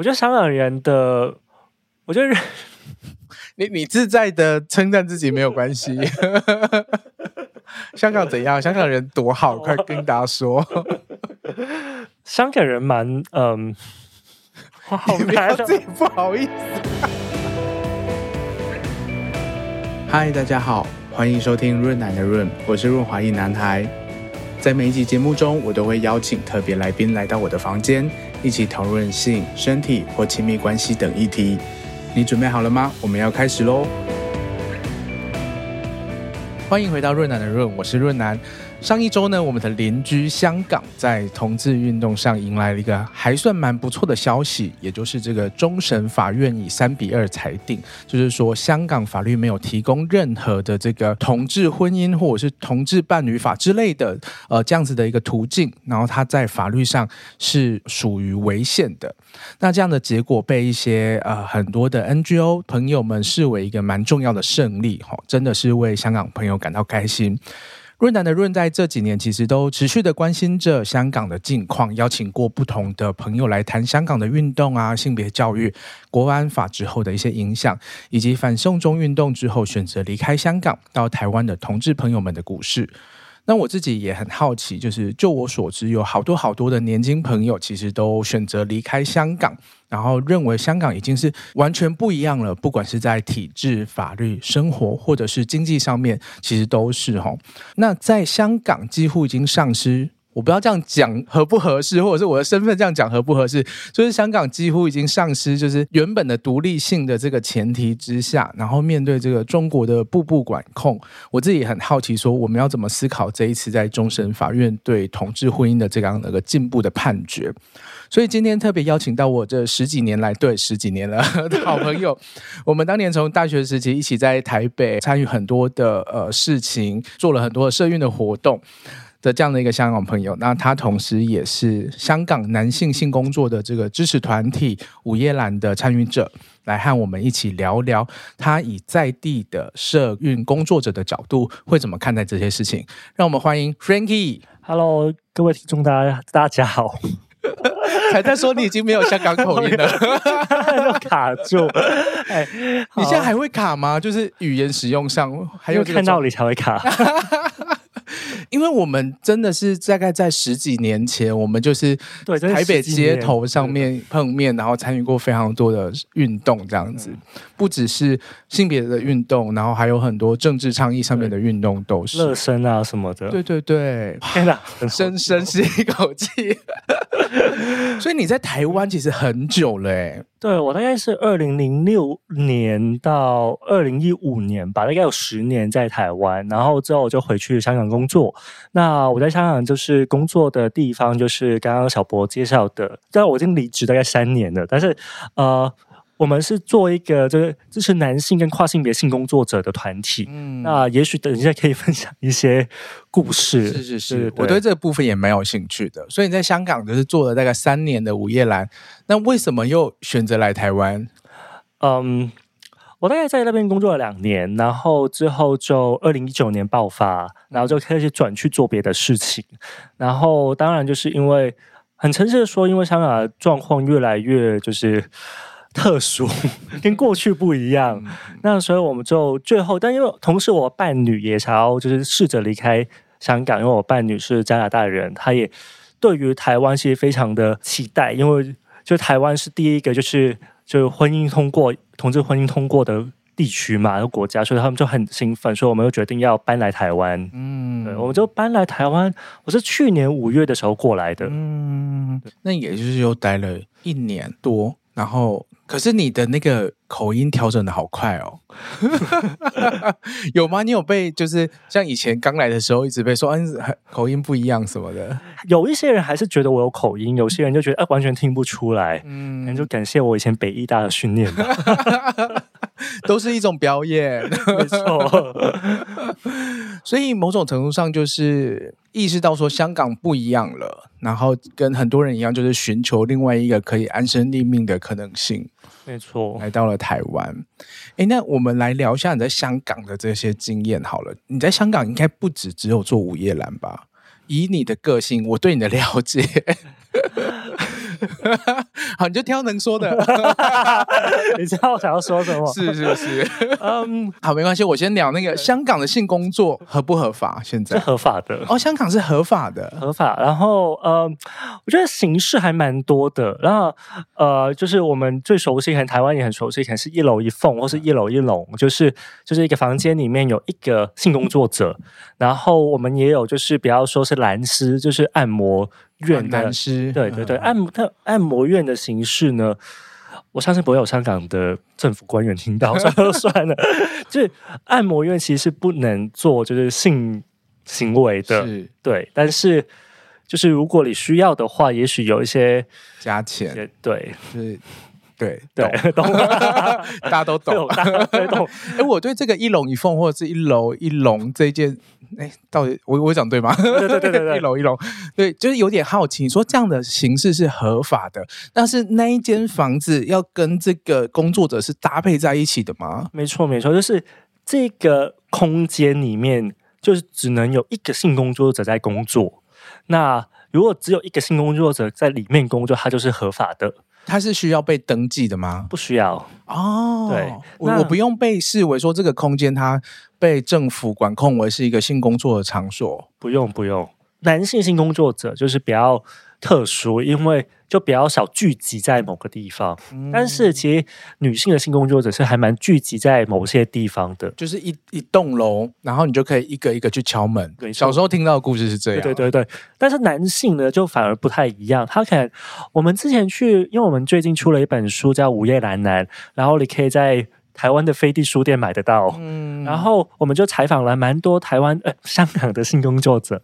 我觉得香港人的，我觉得 你你自在的称赞自己没有关系。香港怎样？香港人多好，快跟大家说。香港人蛮嗯，好难，自己不好意思。嗨，大家好，欢迎收听润奶的润，我是润滑一男孩。在每一集节目中，我都会邀请特别来宾来到我的房间，一起讨论性、身体或亲密关系等议题。你准备好了吗？我们要开始喽！欢迎回到润南的润，我是润南。上一周呢，我们的邻居香港在同志运动上迎来了一个还算蛮不错的消息，也就是这个终审法院以三比二裁定，就是说香港法律没有提供任何的这个同志婚姻或者是同志伴侣法之类的呃这样子的一个途径，然后它在法律上是属于违宪的。那这样的结果被一些呃很多的 NGO 朋友们视为一个蛮重要的胜利，哈，真的是为香港朋友感到开心。润南的润在这几年其实都持续的关心着香港的近况，邀请过不同的朋友来谈香港的运动啊、性别教育、国安法之后的一些影响，以及反送中运动之后选择离开香港到台湾的同志朋友们的故事。那我自己也很好奇，就是就我所知，有好多好多的年轻朋友其实都选择离开香港。然后认为香港已经是完全不一样了，不管是在体制、法律、生活，或者是经济上面，其实都是哈。那在香港几乎已经丧失。我不知道这样讲合不合适，或者是我的身份这样讲合不合适。就是香港几乎已经丧失，就是原本的独立性的这个前提之下，然后面对这个中国的步步管控，我自己很好奇，说我们要怎么思考这一次在终审法院对同志婚姻的这样的一个进步的判决。所以今天特别邀请到我这十几年来，对，十几年了的好朋友，我们当年从大学时期一起在台北参与很多的呃事情，做了很多的社运的活动。的这样的一个香港朋友，那他同时也是香港男性性工作的这个支持团体午夜蓝的参与者，来和我们一起聊聊他以在地的社运工作者的角度会怎么看待这些事情。让我们欢迎 Frankie。Hello，各位听众，大家大家好。才在说你已经没有香港口音了，卡住。哎，你现在还会卡吗？就是语言使用上还有看到你才会卡。因为我们真的是大概在十几年前，我们就是对台北街头上面碰面，然后参与过非常多的运动，这样子，不只是性别的运动，然后还有很多政治倡议上面的运动都是热身啊什么的。对对对，天哪，深深吸一口气。所以你在台湾其实很久了欸。对，我大概是二零零六年到二零一五年吧，大概有十年在台湾，然后之后我就回去香港工作。那我在香港就是工作的地方，就是刚刚小博介绍的，但我已经离职大概三年了，但是呃。我们是做一个就是支持男性跟跨性别性工作者的团体。嗯，那也许等一下可以分享一些故事。是是是，对对，我对这个部分也蛮有兴趣的。所以你在香港就是做了大概三年的午夜蓝，那为什么又选择来台湾？嗯，我大概在那边工作了两年，然后之后就二零一九年爆发，然后就开始转去做别的事情。然后当然就是因为很诚实的说，因为香港的状况越来越就是。特殊，跟过去不一样。那所以我们就最后，但因为同时我伴侣也想要就是试着离开香港，因为我伴侣是加拿大人，他也对于台湾其实非常的期待，因为就台湾是第一个就是就是婚姻通过同志婚姻通过的地区嘛，国家，所以他们就很兴奋，所以我们就决定要搬来台湾。嗯，对，我们就搬来台湾。我是去年五月的时候过来的。嗯，那也就是又待了一年多，然后。可是你的那个口音调整的好快哦，有吗？你有被就是像以前刚来的时候一直被说，嗯，口音不一样什么的。有一些人还是觉得我有口音，有些人就觉得啊，完全听不出来。嗯，那就感谢我以前北艺大的训练吧。都是一种表演，没错。所以某种程度上就是意识到说香港不一样了，然后跟很多人一样，就是寻求另外一个可以安身立命的可能性。没错，来到了台湾。诶，那我们来聊一下你在香港的这些经验好了。你在香港应该不止只有做午夜蓝吧？以你的个性，我对你的了解。好，你就挑能说的。你知道我想要说什么？是是是，嗯，好，没关系，我先聊那个香港的性工作合不合法？现在是合法的哦，香港是合法的，合法。然后呃，我觉得形式还蛮多的。然后呃，就是我们最熟悉，可能台湾也很熟悉，可能是一楼一凤或是一楼一笼，就是就是一个房间里面有一个性工作者。然后我们也有，就是比方说是蓝丝，就是按摩院的男师，对对对，按摩它按摩院的形式呢，我相信不会有香港的政府官员听到，算了算了，就是按摩院其实是不能做就是性行为的，对，但是就是如果你需要的话，也许有一些加钱，对，是。对对，懂，大家都懂，大家都懂。哎，我对这个一龙一凤或者是一楼一龙这件，哎，到底我我讲对吗？对对对对，一楼一楼，对，就是有点好奇。你说这样的形式是合法的，但是那一间房子要跟这个工作者是搭配在一起的吗？没错没错，就是这个空间里面，就是只能有一个性工作者在工作。那如果只有一个性工作者在里面工作，他就是合法的。它是需要被登记的吗？不需要哦。对，我我不用被视为说这个空间它被政府管控为是一个性工作的场所。不用不用，男性性工作者就是比较特殊，因为就比较少聚集在某个地方，嗯、但是其实女性的性工作者是还蛮聚集在某些地方的，就是一一栋楼，然后你就可以一个一个去敲门。对，小时候听到的故事是这样，对对对对。但是男性呢，就反而不太一样。他可能我们之前去，因为我们最近出了一本书叫《午夜男男》，然后你可以在台湾的飞地书店买得到。嗯，然后我们就采访了蛮多台湾呃香港的性工作者，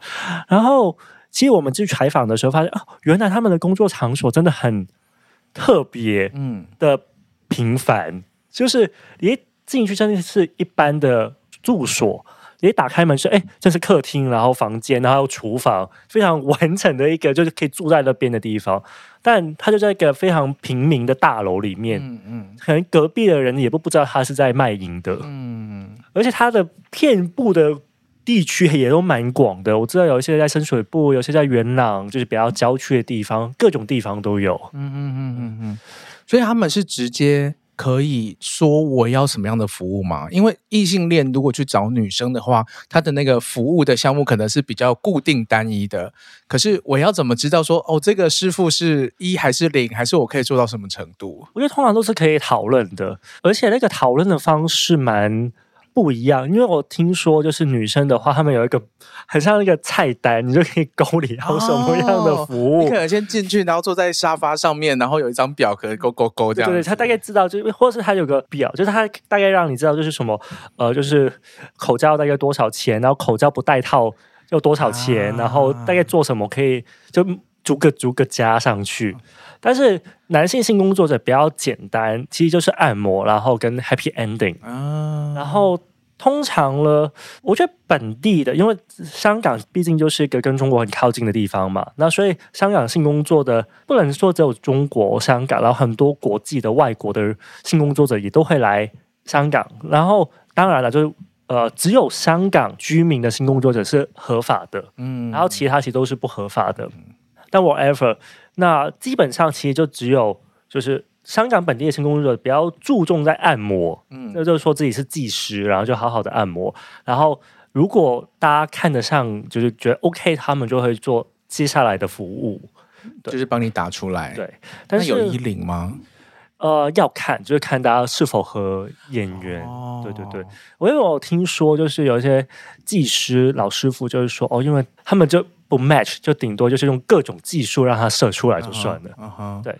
然后。其实我们去采访的时候，发现哦，原来他们的工作场所真的很特别，嗯，的平凡。嗯、就是一进去真的是一般的住所，一打开门是哎，这是客厅，然后房间，然后厨房，非常完整的一个就是可以住在那边的地方。但他就在一个非常平民的大楼里面，嗯嗯，可能隔壁的人也不不知道他是在卖淫的，嗯，而且他的遍布的。地区也都蛮广的，我知道有一些在深水埗，有些在元朗，就是比较郊区的地方，各种地方都有。嗯嗯嗯嗯嗯，所以他们是直接可以说我要什么样的服务吗？因为异性恋如果去找女生的话，他的那个服务的项目可能是比较固定单一的。可是我要怎么知道说哦，这个师傅是一还是零，还是我可以做到什么程度？我觉得通常都是可以讨论的，而且那个讨论的方式蛮。不一样，因为我听说，就是女生的话，她们有一个很像那个菜单，你就可以勾你要什么样的服务。哦、你可能先进去，然后坐在沙发上面，然后有一张表可以勾勾勾这样。对，对，他大概知道，就或是他有个表，就是他大概让你知道，就是什么呃，就是口罩大概多少钱，然后口罩不带套要多少钱，啊、然后大概做什么可以就逐个逐个加上去。但是男性性工作者比较简单，其实就是按摩，然后跟 happy ending。嗯，然后通常呢，我觉得本地的，因为香港毕竟就是一个跟中国很靠近的地方嘛，那所以香港性工作的不能说只有中国香港，然后很多国际的外国的性工作者也都会来香港。然后当然了，就是呃，只有香港居民的性工作者是合法的，嗯，然后其他其实都是不合法的。但 whatever。那基本上其实就只有就是香港本地的性工作者比较注重在按摩，嗯，那就是说自己是技师，然后就好好的按摩。然后如果大家看得上，就是觉得 OK，他们就会做接下来的服务，就是帮你打出来。对，但是有衣领吗？呃，要看，就是看大家是否和演员。哦、对对对，我因为我听说，就是有一些技师老师傅，就是说哦，因为他们就。不 match 就顶多就是用各种技术让它射出来就算了。Uh uh. 对，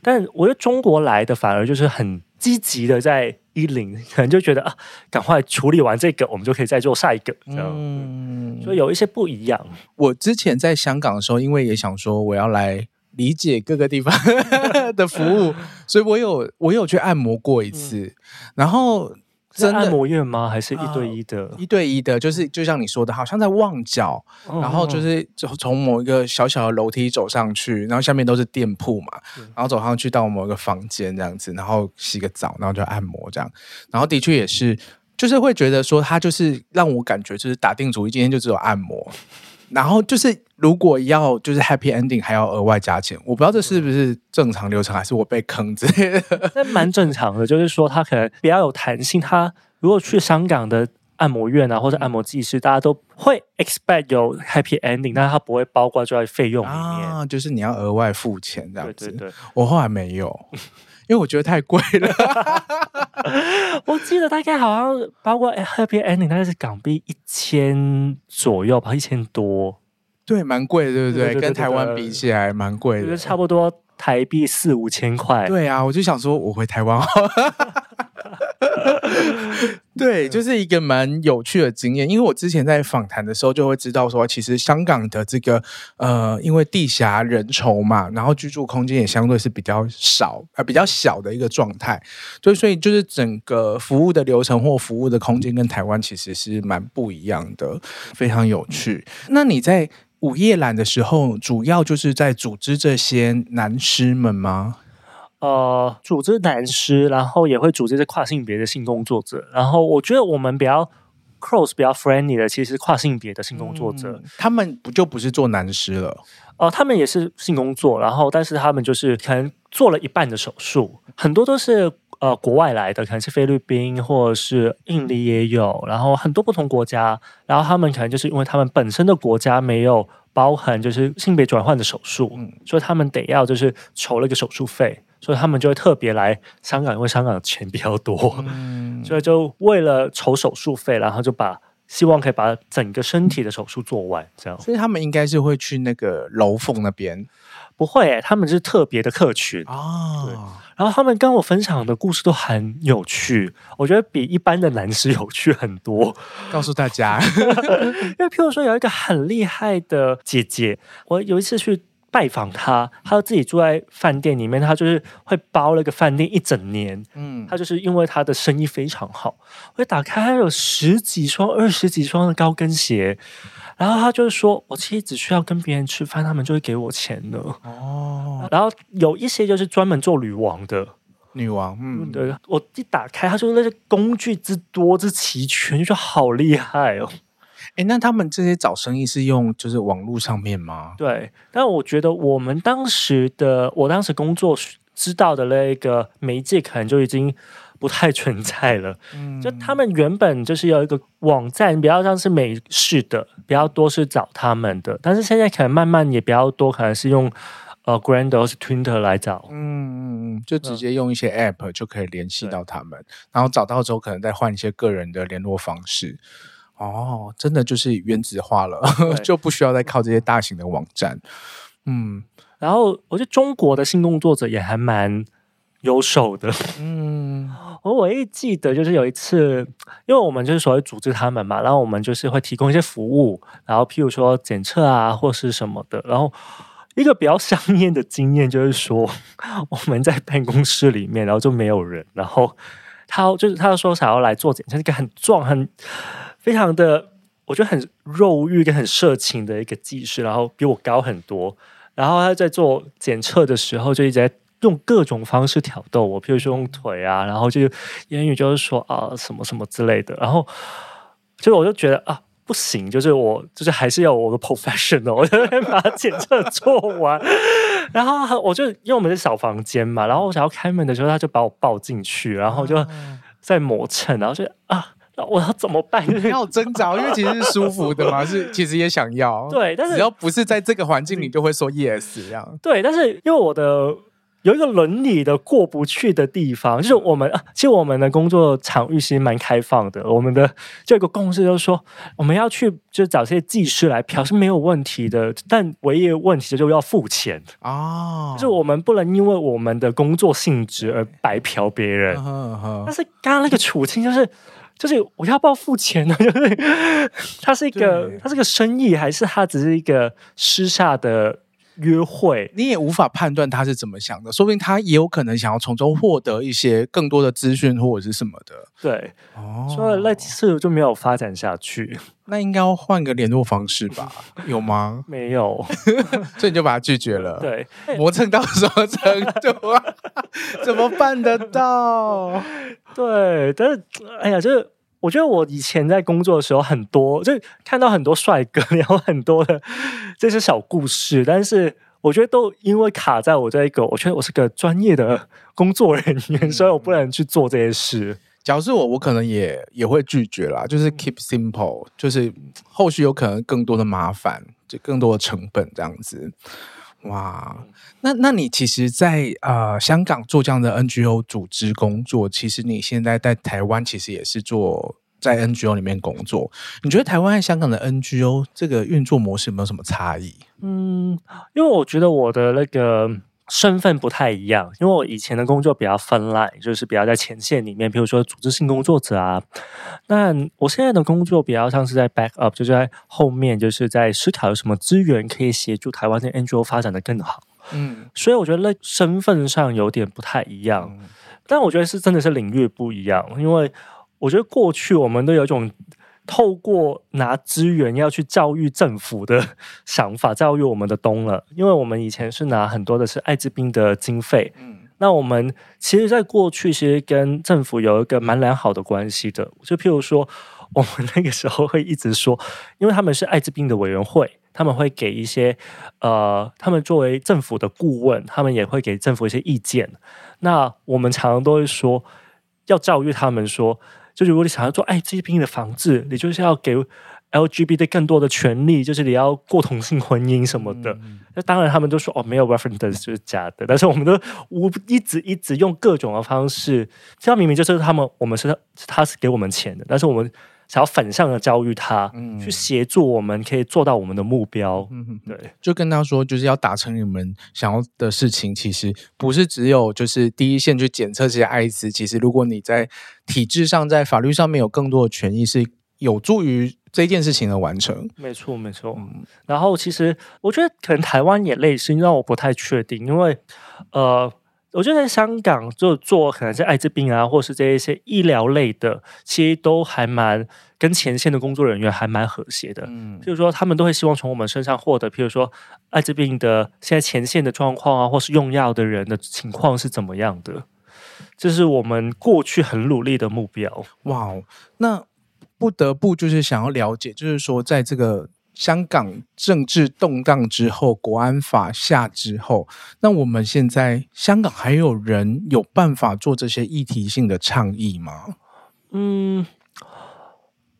但我觉得中国来的反而就是很积极的在一零，可能就觉得啊，赶快处理完这个，我们就可以再做下一个这样。嗯，所以有一些不一样。我之前在香港的时候，因为也想说我要来理解各个地方 的服务，所以我有我有去按摩过一次，嗯、然后。真的按摩院吗？还是一对一的？呃、一对一的，就是就像你说的，好像在旺角，哦、然后就是从某一个小小的楼梯走上去，然后下面都是店铺嘛，嗯、然后走上去到某一个房间这样子，然后洗个澡，然后就按摩这样，然后的确也是，就是会觉得说他就是让我感觉就是打定主意今天就只有按摩。然后就是如果要就是 happy ending 还要额外加钱，我不知道这是不是正常流程，还是我被坑之类的。那蛮正常的，就是说他可能比较有弹性。他如果去香港的按摩院啊，或者按摩技师，大家都会 expect 有 happy ending，但是他不会包括在费用里面，啊，就是你要额外付钱这样子。对对对，我后来没有。因为我觉得太贵了，我记得大概好像包括 Happy Ending 大概是港币一千左右吧，一千多，对，蛮贵的，对不对？跟台湾比起来蛮贵的，就是差不多台币四五千块。对啊，我就想说，我回台湾。对，就是一个蛮有趣的经验，因为我之前在访谈的时候就会知道说，其实香港的这个呃，因为地狭人稠嘛，然后居住空间也相对是比较少啊、呃，比较小的一个状态，所以所以就是整个服务的流程或服务的空间跟台湾其实是蛮不一样的，非常有趣。那你在午夜懒的时候，主要就是在组织这些男师们吗？呃，组织男师，然后也会组织这跨性别的性工作者。然后我觉得我们比较 close、比较 friendly 的，其实是跨性别的性工作者。嗯、他们不就不是做男师了？哦、呃，他们也是性工作，然后但是他们就是可能做了一半的手术，很多都是呃国外来的，可能是菲律宾或者是印尼也有，然后很多不同国家。然后他们可能就是因为他们本身的国家没有包含就是性别转换的手术，嗯、所以他们得要就是筹了一个手术费。所以他们就会特别来香港，因为香港的钱比较多，嗯、所以就为了筹手术费，然后就把希望可以把整个身体的手术做完，这样。所以他们应该是会去那个楼凤那边，不会、欸，他们是特别的客群啊。对，然后他们跟我分享的故事都很有趣，我觉得比一般的男士有趣很多。告诉大家，因为譬如说有一个很厉害的姐姐，我有一次去。拜访他，他就自己住在饭店里面，他就是会包了个饭店一整年。嗯，他就是因为他的生意非常好，我一打开他有十几双、二十几双的高跟鞋，然后他就是说，我其实只需要跟别人吃饭，他们就会给我钱的。哦，然后有一些就是专门做女王的女王，嗯，对，我一打开，他说那些工具之多之齐全，就说好厉害哦。哎，那他们这些找生意是用就是网络上面吗？对，但我觉得我们当时的，我当时工作知道的那个媒介可能就已经 不太存在了。嗯，就他们原本就是有一个网站，比较像是美式的，比较多是找他们的，但是现在可能慢慢也比较多，可能是用呃 Grindr 或是 Twitter 来找。嗯嗯嗯，就直接用一些 App 就可以联系到他们，然后找到之后可能再换一些个人的联络方式。哦，真的就是原子化了，就不需要再靠这些大型的网站。嗯，然后我觉得中国的性工作者也还蛮优秀的。嗯，我唯一记得就是有一次，因为我们就是所谓组织他们嘛，然后我们就是会提供一些服务，然后譬如说检测啊或是什么的。然后一个比较香艳 的经验就是说，我们在办公室里面，然后就没有人，然后他就是他说想要来做检测，一个很壮很。非常的，我觉得很肉欲跟很色情的一个技师，然后比我高很多。然后他在做检测的时候，就一直在用各种方式挑逗我，譬如说用腿啊，然后就言语就是说啊什么什么之类的。然后，就我就觉得啊不行，就是我就是还是要我的 professional，我就把检测做完。然后我就因为我们是小房间嘛，然后我想要开门的时候，他就把我抱进去，然后就在磨蹭，然后就啊。我要怎么办？你 要挣扎，因为其实是舒服的嘛，是其实也想要。对，但是只要不是在这个环境里，就会说 yes 这样。对，但是因为我的有一个伦理的过不去的地方，就是我们啊其实我们的工作场域其实蛮开放的。我们的这个共识就是说，我们要去就找这些技师来嫖是没有问题的，但唯一的问题就是要付钱哦。就是我们不能因为我们的工作性质而白嫖别人。但是刚刚那个处境就是。就是我要不要付钱呢？就是他是一个，他是个生意，还是他只是一个私下的约会？你也无法判断他是怎么想的，说不定他也有可能想要从中获得一些更多的资讯或者是什么的。对，哦，所以那次就没有发展下去。那应该要换个联络方式吧？有吗？没有，所以你就把他拒绝了。对，磨蹭到什么程度啊？怎么办得到？对，但是哎呀，就是我觉得我以前在工作的时候，很多就看到很多帅哥，然后很多的这些小故事，但是我觉得都因为卡在我这一个，我觉得我是个专业的工作人员，嗯、所以我不能去做这些事。假如是我，我可能也也会拒绝啦，就是 keep simple，就是后续有可能更多的麻烦，就更多的成本这样子。哇，那那你其实在，在呃香港做这样的 NGO 组织工作，其实你现在在台湾其实也是做在 NGO 里面工作。你觉得台湾和香港的 NGO 这个运作模式有没有什么差异？嗯，因为我觉得我的那个。身份不太一样，因为我以前的工作比较 front line，就是比较在前线里面，比如说组织性工作者啊。那我现在的工作比较像是在 back up，就是在后面，就是在思考有什么资源可以协助台湾的 NGO 发展的更好。嗯，所以我觉得那身份上有点不太一样，嗯、但我觉得是真的是领域不一样，因为我觉得过去我们都有一种。透过拿资源要去教育政府的想法，教育我们的东了，因为我们以前是拿很多的是艾滋病的经费，嗯，那我们其实，在过去其实跟政府有一个蛮良好的关系的，就譬如说，我们那个时候会一直说，因为他们是艾滋病的委员会，他们会给一些呃，他们作为政府的顾问，他们也会给政府一些意见，那我们常常都会说，要教育他们说。就如果你想要做艾滋病的防治，你就是要给 LGBT 更多的权利，就是你要过同性婚姻什么的。那、嗯、当然他们都说哦，没有 reference 就是假的。但是我们都无一直一直用各种的方式，这样明明就是他们，我们是他是给我们钱的，但是我们。想要反向的教育他，嗯、去协助我们可以做到我们的目标。嗯，对，就跟他说，就是要达成你们想要的事情。其实不是只有就是第一线去检测这些艾滋。其实如果你在体制上、在法律上面有更多的权益，是有助于这件事情的完成。没错，没错。嗯、然后其实我觉得可能台湾也类似，因为我不太确定，因为呃。我觉得在香港就做可能是艾滋病啊，或是这一些医疗类的，其实都还蛮跟前线的工作人员还蛮和谐的。嗯，譬如说他们都会希望从我们身上获得，譬如说艾滋病的现在前线的状况啊，或是用药的人的情况是怎么样的，这是我们过去很努力的目标。哇，哦那不得不就是想要了解，就是说在这个。香港政治动荡之后，国安法下之后，那我们现在香港还有人有办法做这些议题性的倡议吗？嗯，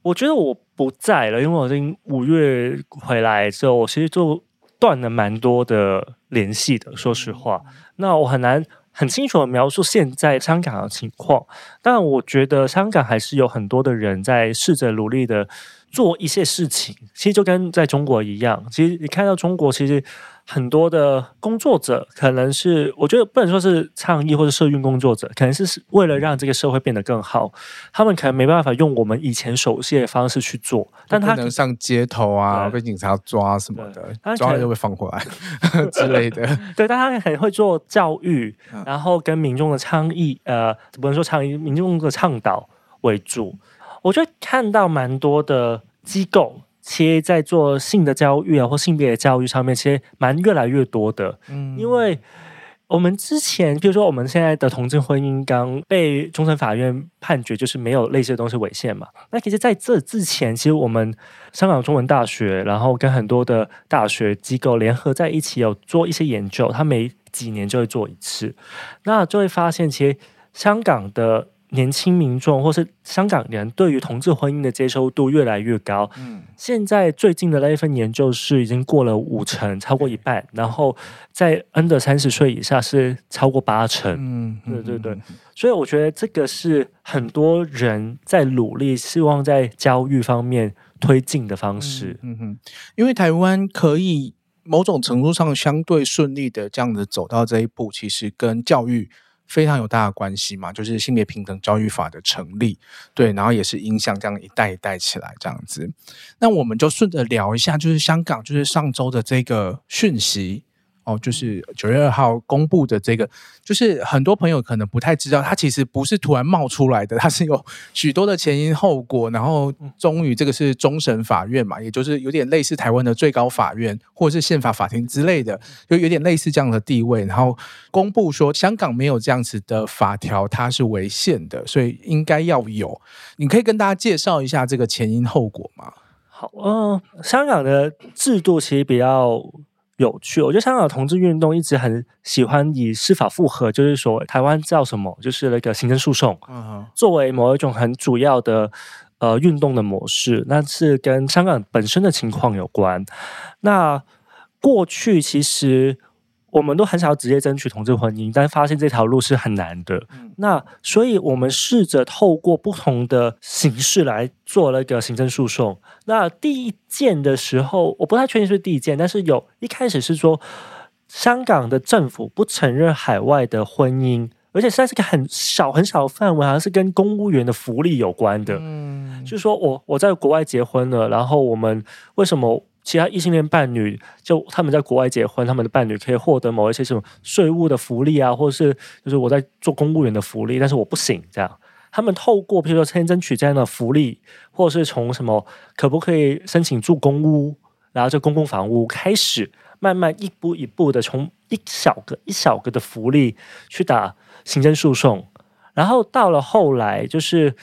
我觉得我不在了，因为我已经五月回来之后，我其实就断了蛮多的联系的。说实话，那我很难很清楚的描述现在香港的情况，但我觉得香港还是有很多的人在试着努力的。做一些事情，其实就跟在中国一样。其实你看到中国，其实很多的工作者，可能是我觉得不能说是倡议或者社运工作者，可能是为了让这个社会变得更好。他们可能没办法用我们以前熟悉的方式去做，但他能上街头啊，被警察抓什么的，抓了就会放回来 之类的。对，但他很会做教育，然后跟民众的倡议，呃，不能说倡议，民众的倡导为主。我觉得看到蛮多的机构，其实在做性的教育啊，或性别的教育上面，其实蛮越来越多的。嗯，因为我们之前，比如说我们现在的同性婚姻刚被终审法院判决，就是没有类似的东西违宪嘛。那其实在这之前，其实我们香港中文大学，然后跟很多的大学机构联合在一起，有做一些研究，他每几年就会做一次，那就会发现，其实香港的。年轻民众或是香港人对于同志婚姻的接受度越来越高。嗯，现在最近的那一份研究是已经过了五成，超过一半。然后在 under 三十岁以下是超过八成。嗯，对对对。所以我觉得这个是很多人在努力，希望在教育方面推进的方式。嗯哼，因为台湾可以某种程度上相对顺利的这样子走到这一步，其实跟教育。非常有大的关系嘛，就是性别平等教育法的成立，对，然后也是影响这样一代一代起来这样子。那我们就顺着聊一下，就是香港，就是上周的这个讯息，哦，就是九月二号公布的这个，就是很多朋友可能不太知道，它其实不是突然冒出来的，它是有许多的前因后果，然后终于这个是终审法院嘛，也就是有点类似台湾的最高法院或者是宪法法庭之类的，就有点类似这样的地位，然后公布说香港没有这样子的法条，它是违宪的，所以应该要有。你可以跟大家介绍一下这个前因后果吗？好，嗯、呃，香港的制度其实比较。有趣，我觉得香港的同志运动一直很喜欢以司法复核，就是说台湾叫什么，就是那个行政诉讼，作为某一种很主要的呃运动的模式，那是跟香港本身的情况有关。那过去其实。我们都很想要直接争取同志婚姻，但发现这条路是很难的。嗯、那所以，我们试着透过不同的形式来做那个行政诉讼。那第一件的时候，我不太确定是第一件，但是有一开始是说，香港的政府不承认海外的婚姻，而且是在这个很小很小的范围，好像是跟公务员的福利有关的。嗯，就是说我我在国外结婚了，然后我们为什么？其他异性恋伴侣，就他们在国外结婚，他们的伴侣可以获得某一些什么税务的福利啊，或者是就是我在做公务员的福利，但是我不行这样。他们透过比如说先争取这样的福利，或者是从什么可不可以申请住公屋，然后就公共房屋开始，慢慢一步一步的从一小个一小个的福利去打行政诉讼，然后到了后来就是。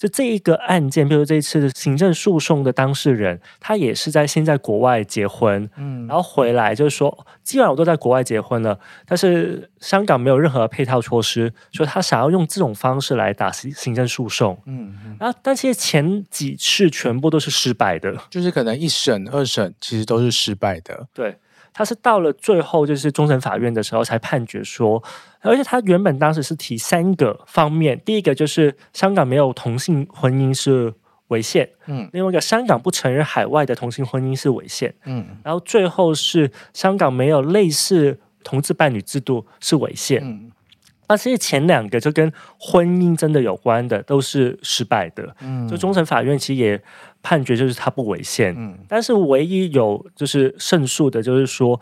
就这一个案件，比如这一次的行政诉讼的当事人，他也是在现在国外结婚，嗯，然后回来就是说，既然我都在国外结婚了，但是香港没有任何配套措施，所以他想要用这种方式来打行行政诉讼，嗯，嗯，然后但其实前几次全部都是失败的，就是可能一审、二审其实都是失败的，对。他是到了最后，就是终审法院的时候才判决说，而且他原本当时是提三个方面，第一个就是香港没有同性婚姻是违宪，嗯，另外一个香港不承认海外的同性婚姻是违宪，嗯，然后最后是香港没有类似同志伴侣制度是违宪，嗯。那其实前两个就跟婚姻真的有关的都是失败的，嗯，就终审法院其实也判决就是它不违宪，嗯，但是唯一有就是胜诉的，就是说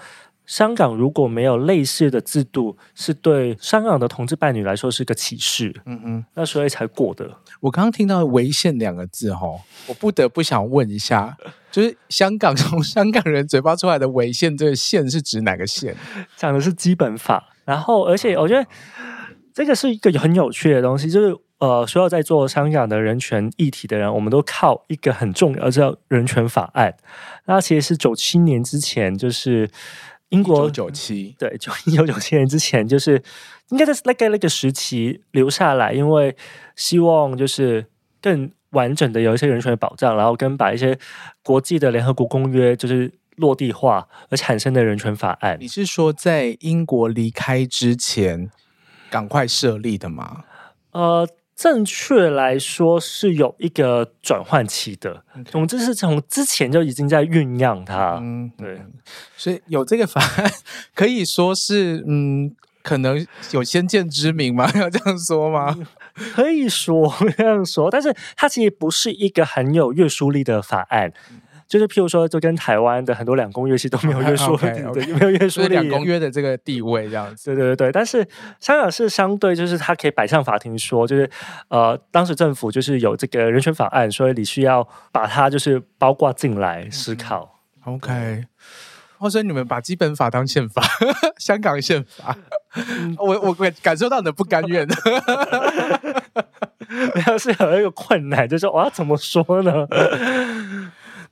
香港如果没有类似的制度，是对香港的同志伴侣来说是个歧视，嗯嗯，那所以才过的。我刚刚听到“违宪”两个字，哈，我不得不想问一下，就是香港从香港人嘴巴出来的“违宪”这个“宪”是指哪个宪？讲的是基本法，然后而且我觉得。这个是一个很有趣的东西，就是呃，所有在做香港的人权议题的人，我们都靠一个很重要叫人权法案。那其实是九七年之前，就是英国九七对，就一九九七年之前，就是应该在那个那个时期留下来，因为希望就是更完整的有一些人权的保障，然后跟把一些国际的联合国公约就是落地化而产生的人权法案。你是说在英国离开之前？赶快设立的吗？呃，正确来说是有一个转换期的。总之是从之前就已经在酝酿它。嗯，对，所以有这个法案可以说是，嗯，可能有先见之明吗？要这样说吗？嗯，可以说 这样说，但是它其实不是一个很有约束力的法案。就是譬如说，就跟台湾的很多两公约系都没有约束力没有约束力。两公约的这个地位这样子，对对对对。但是香港是相对，就是他可以摆上法庭说，就是呃，当时政府就是有这个人权法案，所以你需要把它就是包括进来思考。嗯、OK，或者你们把基本法当宪法，香港宪法，嗯、我我感受到你的不甘愿。没有是有一个困难，就是我要怎么说呢？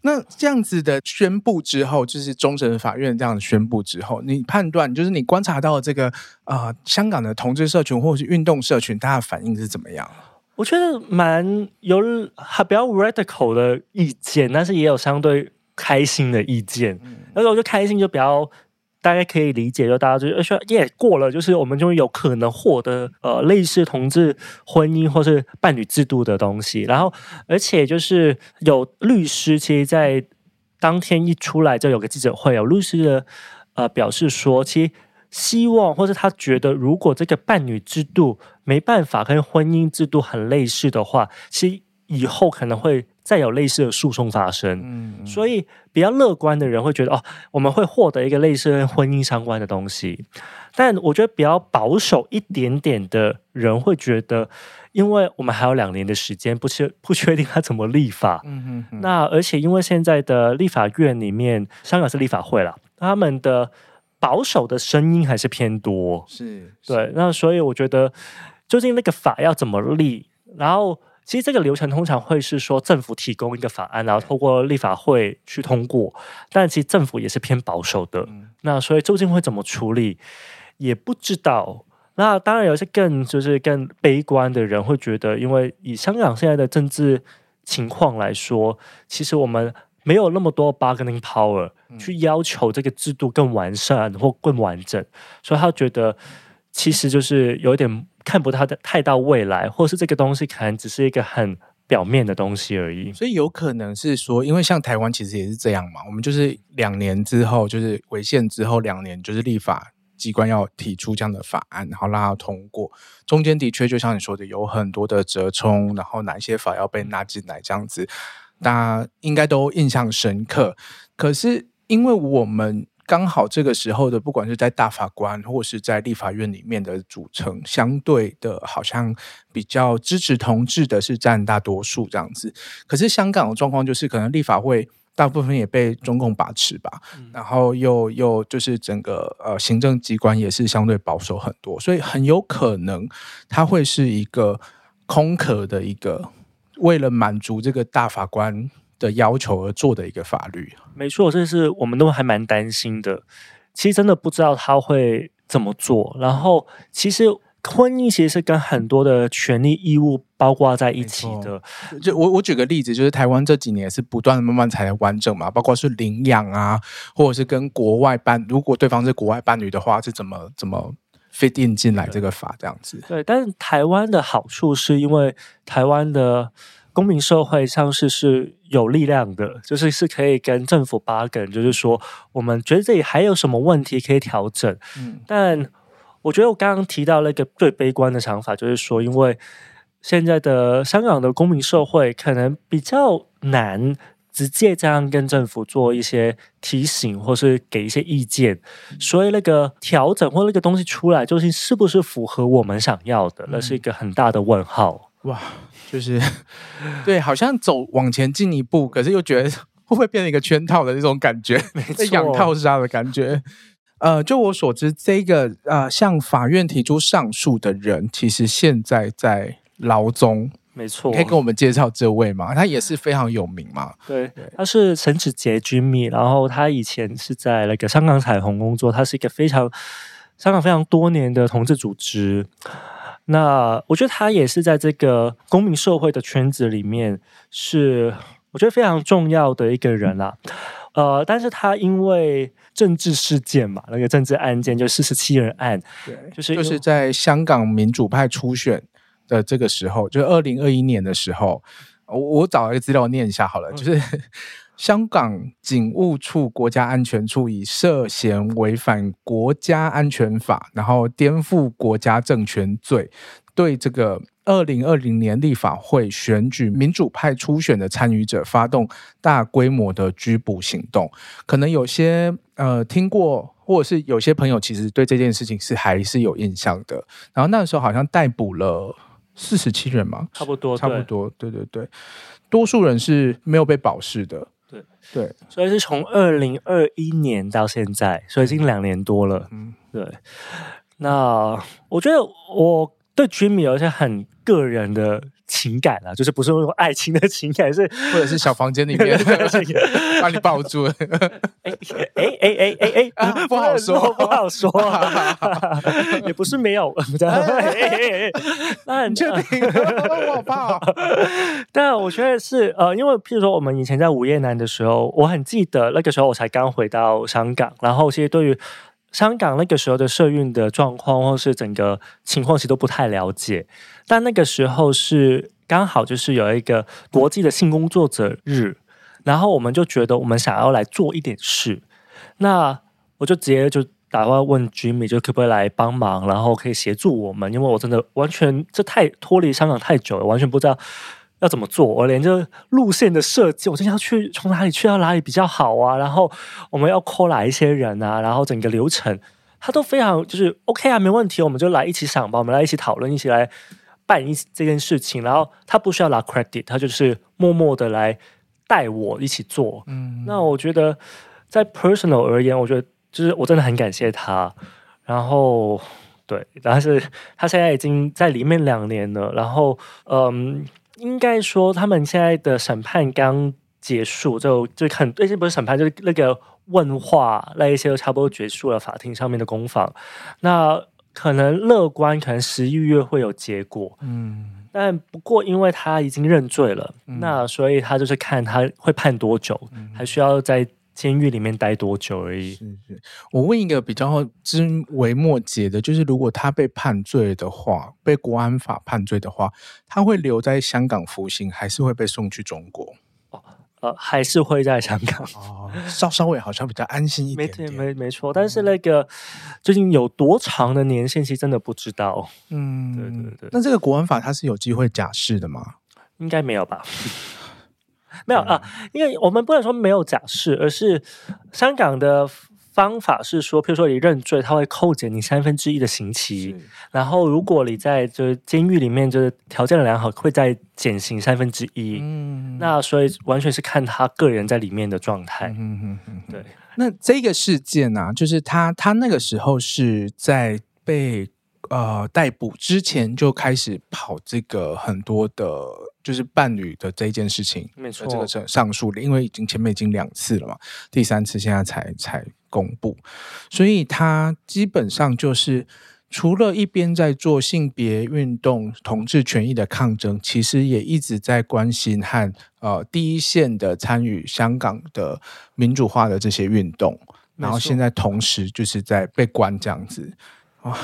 那这样子的宣布之后，就是终审法院这样宣布之后，你判断就是你观察到这个啊、呃，香港的同志社群或者是运动社群，大家反应是怎么样？我觉得蛮有比较 radical 的意见，但是也有相对开心的意见。那时候就开心就比较。大家可以理解，就大家就说耶过了，就是我们就有可能获得呃类似同志婚姻或是伴侣制度的东西。然后，而且就是有律师，其实，在当天一出来就有个记者会，有律师的呃表示说，其实希望或是他觉得，如果这个伴侣制度没办法跟婚姻制度很类似的话，其实以后可能会再有类似的诉讼发生。所以比较乐观的人会觉得哦，我们会获得一个类似跟婚姻相关的东西。但我觉得比较保守一点点的人会觉得，因为我们还有两年的时间，不确不确定他怎么立法。嗯嗯嗯，那而且因为现在的立法院里面，香港是立法会了，他们的保守的声音还是偏多。是，对。那所以我觉得，究竟那个法要怎么立？然后，其实这个流程通常会是说，政府提供一个法案，然后透过立法会去通过。但其实政府也是偏保守的。嗯、那所以究竟会怎么处理，也不知道。那当然有些更就是更悲观的人会觉得，因为以香港现在的政治情况来说，其实我们没有那么多 bargaining power 去要求这个制度更完善或更完整，所以他觉得其实就是有一点。看不到的太到未来，或是这个东西可能只是一个很表面的东西而已。所以有可能是说，因为像台湾其实也是这样嘛，我们就是两年之后，就是违宪之后两年，就是立法机关要提出这样的法案，然后让它通过。中间的确就像你说的，有很多的折冲，然后哪些法要被纳进来这样子，大家应该都印象深刻。可是因为我们。刚好这个时候的，不管是在大法官或是在立法院里面的组成，相对的，好像比较支持同志的是占大多数这样子。可是香港的状况就是，可能立法会大部分也被中共把持吧，嗯、然后又又就是整个呃行政机关也是相对保守很多，所以很有可能它会是一个空壳的一个，为了满足这个大法官的要求而做的一个法律，没错，这是我们都还蛮担心的。其实真的不知道他会怎么做。然后，其实婚姻其实是跟很多的权利义务包括在一起的。就我我举个例子，就是台湾这几年是不断的慢慢才完整嘛，包括是领养啊，或者是跟国外伴，如果对方是国外伴侣的话，是怎么怎么 fit in 进来这个法这样子。对，但是台湾的好处是因为台湾的。公民社会上是是有力量的，就是是可以跟政府 bargain，就是说我们觉得这里还有什么问题可以调整。嗯，但我觉得我刚刚提到那个最悲观的想法，就是说，因为现在的香港的公民社会可能比较难直接这样跟政府做一些提醒，或是给一些意见，所以那个调整或那个东西出来，究竟是不是符合我们想要的，那是一个很大的问号。哇！就是，对，好像走往前进一步，可是又觉得 会不会变成一个圈套的那种感觉，被养套杀的感觉。呃，就我所知，这个呃向法院提出上诉的人，其实现在在牢中。没错，可以跟我们介绍这位吗？他也是非常有名嘛。对，对他是陈子杰 Jimmy，然后他以前是在那个香港彩虹工作，他是一个非常香港非常多年的同志组织。那我觉得他也是在这个公民社会的圈子里面，是我觉得非常重要的一个人啦。呃，但是他因为政治事件嘛，那个政治案件就四十七人案，对，就是就是在香港民主派初选的这个时候，就是二零二一年的时候，我我找一个资料念一下好了，嗯、就是。香港警务处国家安全处以涉嫌违反国家安全法，然后颠覆国家政权罪，对这个二零二零年立法会选举民主派初选的参与者发动大规模的拘捕行动。可能有些呃听过，或者是有些朋友其实对这件事情是还是有印象的。然后那个时候好像逮捕了四十七人嘛，差不多，差不多，对对对，多数人是没有被保释的。对对，所以是从二零二一年到现在，所以已经两年多了。嗯，对。那我觉得我对 Jimmy 有一些很个人的情感啊，就是不是那种爱情的情感，是 或者是小房间里面 把你抱住。哎哎哎哎哎，不好说，不好说，也不是没有。那很确定，我好怕。但我觉得是呃，因为譬如说我们以前在午夜男的时候，我很记得那个时候我才刚回到香港，然后其实对于。香港那个时候的社运的状况，或是整个情况，其实都不太了解。但那个时候是刚好就是有一个国际的性工作者日，然后我们就觉得我们想要来做一点事。那我就直接就打电话问 Jimmy，就可不可以来帮忙，然后可以协助我们，因为我真的完全这太脱离香港太久了，完全不知道要怎么做，我连这路线的设计，我就要去从哪里去到哪里比较好啊，然后我们要 call 哪一些人啊，然后整个流程，他都非常就是 OK 啊，没问题，我们就来一起想吧，我们来一起讨论，一起来办一这件事情，然后他不需要拿 credit，他就是默默的来带我一起做。嗯，那我觉得在 personal 而言，我觉得就是我真的很感谢他，然后对，但是他现在已经在里面两年了，然后嗯。应该说，他们现在的审判刚结束，就就很最近不是审判，就是那个问话那一些都差不多结束了，法庭上面的攻防。那可能乐观，可能十一月会有结果。嗯，但不过因为他已经认罪了，嗯、那所以他就是看他会判多久，嗯、还需要再。监狱里面待多久而已。是是，我问一个比较知微末节的，就是如果他被判罪的话，被国安法判罪的话，他会留在香港服刑，还是会被送去中国？哦，呃，还是会在香港。哦，稍稍微好像比较安心一点点。没没没错，但是那个最近有多长的年限其实，真的不知道。嗯，对对对。那这个国安法它是有机会假释的吗？应该没有吧。没有啊，因为我们不能说没有假释，而是香港的方法是说，譬如说你认罪，他会扣减你三分之一的刑期，然后如果你在就是监狱里面就是条件良好，会再减刑三分之一。嗯，那所以完全是看他个人在里面的状态。嗯嗯嗯，对。那这个事件呢、啊，就是他他那个时候是在被呃逮捕之前就开始跑这个很多的。就是伴侣的这一件事情，没错，这个是上诉的，因为已经前面已经两次了嘛，第三次现在才才公布，所以他基本上就是除了一边在做性别运动、同志权益的抗争，其实也一直在关心和呃第一线的参与香港的民主化的这些运动，然后现在同时就是在被关这样子啊。哦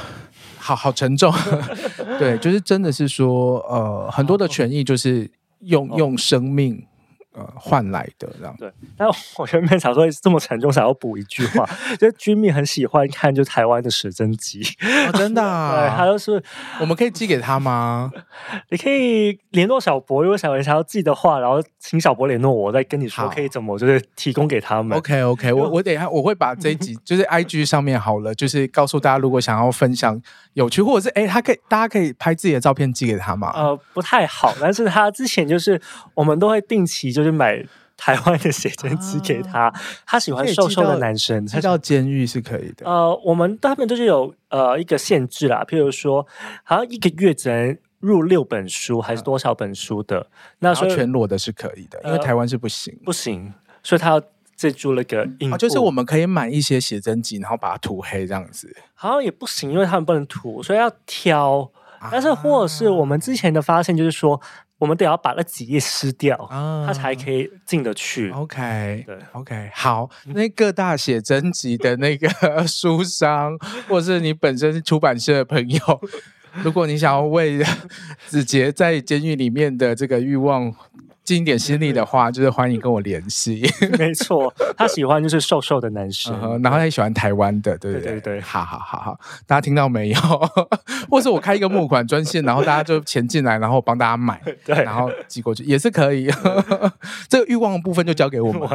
好好沉重，对，就是真的是说，呃，很多的权益就是用用生命。呃，换来的这样。对，但我原本想说这么沉重，想要补一句话，就是君蜜很喜欢看就台湾的写真集，哦、真的、啊。对，他就是，我们可以寄给他吗？你可以联络小博，如果小文想要寄的话，然后请小博联络我，再跟你说可以怎么就是提供给他们。OK OK，我我等一下我会把这一集就是 IG 上面好了，就是告诉大家，如果想要分享有趣，或者是哎，他可以大家可以拍自己的照片寄给他吗？呃，不太好，但是他之前就是我们都会定期就。就是买台湾的写真集给他，啊、他喜欢瘦瘦的男生，他到监狱是可以的。呃，我们他们就是有呃一个限制啦，譬如说，好像一个月只能入六本书，还是多少本书的？啊、那说全裸的是可以的，因为台湾是不行、呃，不行，所以他要借助那个印、啊，就是我们可以买一些写真集，然后把它涂黑这样子，好像也不行，因为他们不能涂，所以要挑。啊、但是或者是我们之前的发现，就是说。我们得要把那几页撕掉，它、嗯、才可以进得去。OK，对，OK，好。那各大写真集的那个 书商，或是你本身是出版社的朋友，如果你想要为子杰在监狱里面的这个欲望。尽一点心力的话，就是欢迎跟我联系。没错，他喜欢就是瘦瘦的男生，嗯、然后他也喜欢台湾的，对不对？对对对，好好好好，大家听到没有？或者我开一个募款专线，然后大家就钱进来，然后帮大家买，对，然后寄过去也是可以。这个欲望的部分就交给我们，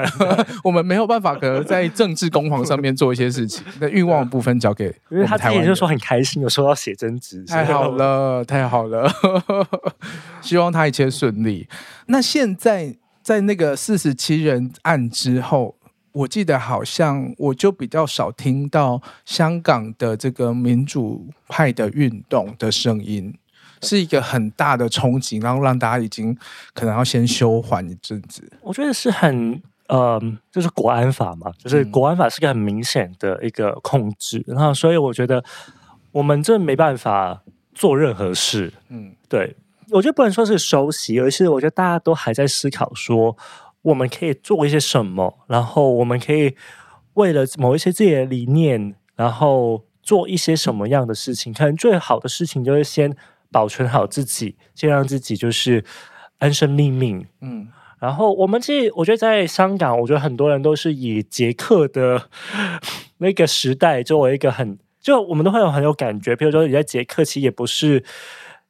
我们没有办法可能在政治攻防上面做一些事情。那欲望的部分交给因为他之前就说很开心，有收到写真集，太好了，太好了，希望他一切顺利。那现在在那个四十七人案之后，我记得好像我就比较少听到香港的这个民主派的运动的声音，是一个很大的冲击，然后让大家已经可能要先休缓一阵子。我觉得是很呃，就是国安法嘛，就是国安法是个很明显的一个控制，然后所以我觉得我们这没办法做任何事。嗯，对。我觉得不能说是熟悉，而是我觉得大家都还在思考说，我们可以做一些什么，然后我们可以为了某一些自己的理念，然后做一些什么样的事情。可能最好的事情就是先保存好自己，先让自己就是安身立命。嗯，然后我们这我觉得在香港，我觉得很多人都是以捷克的 那个时代作为一个很，就我们都会有很有感觉。比如说你在捷克，其实也不是。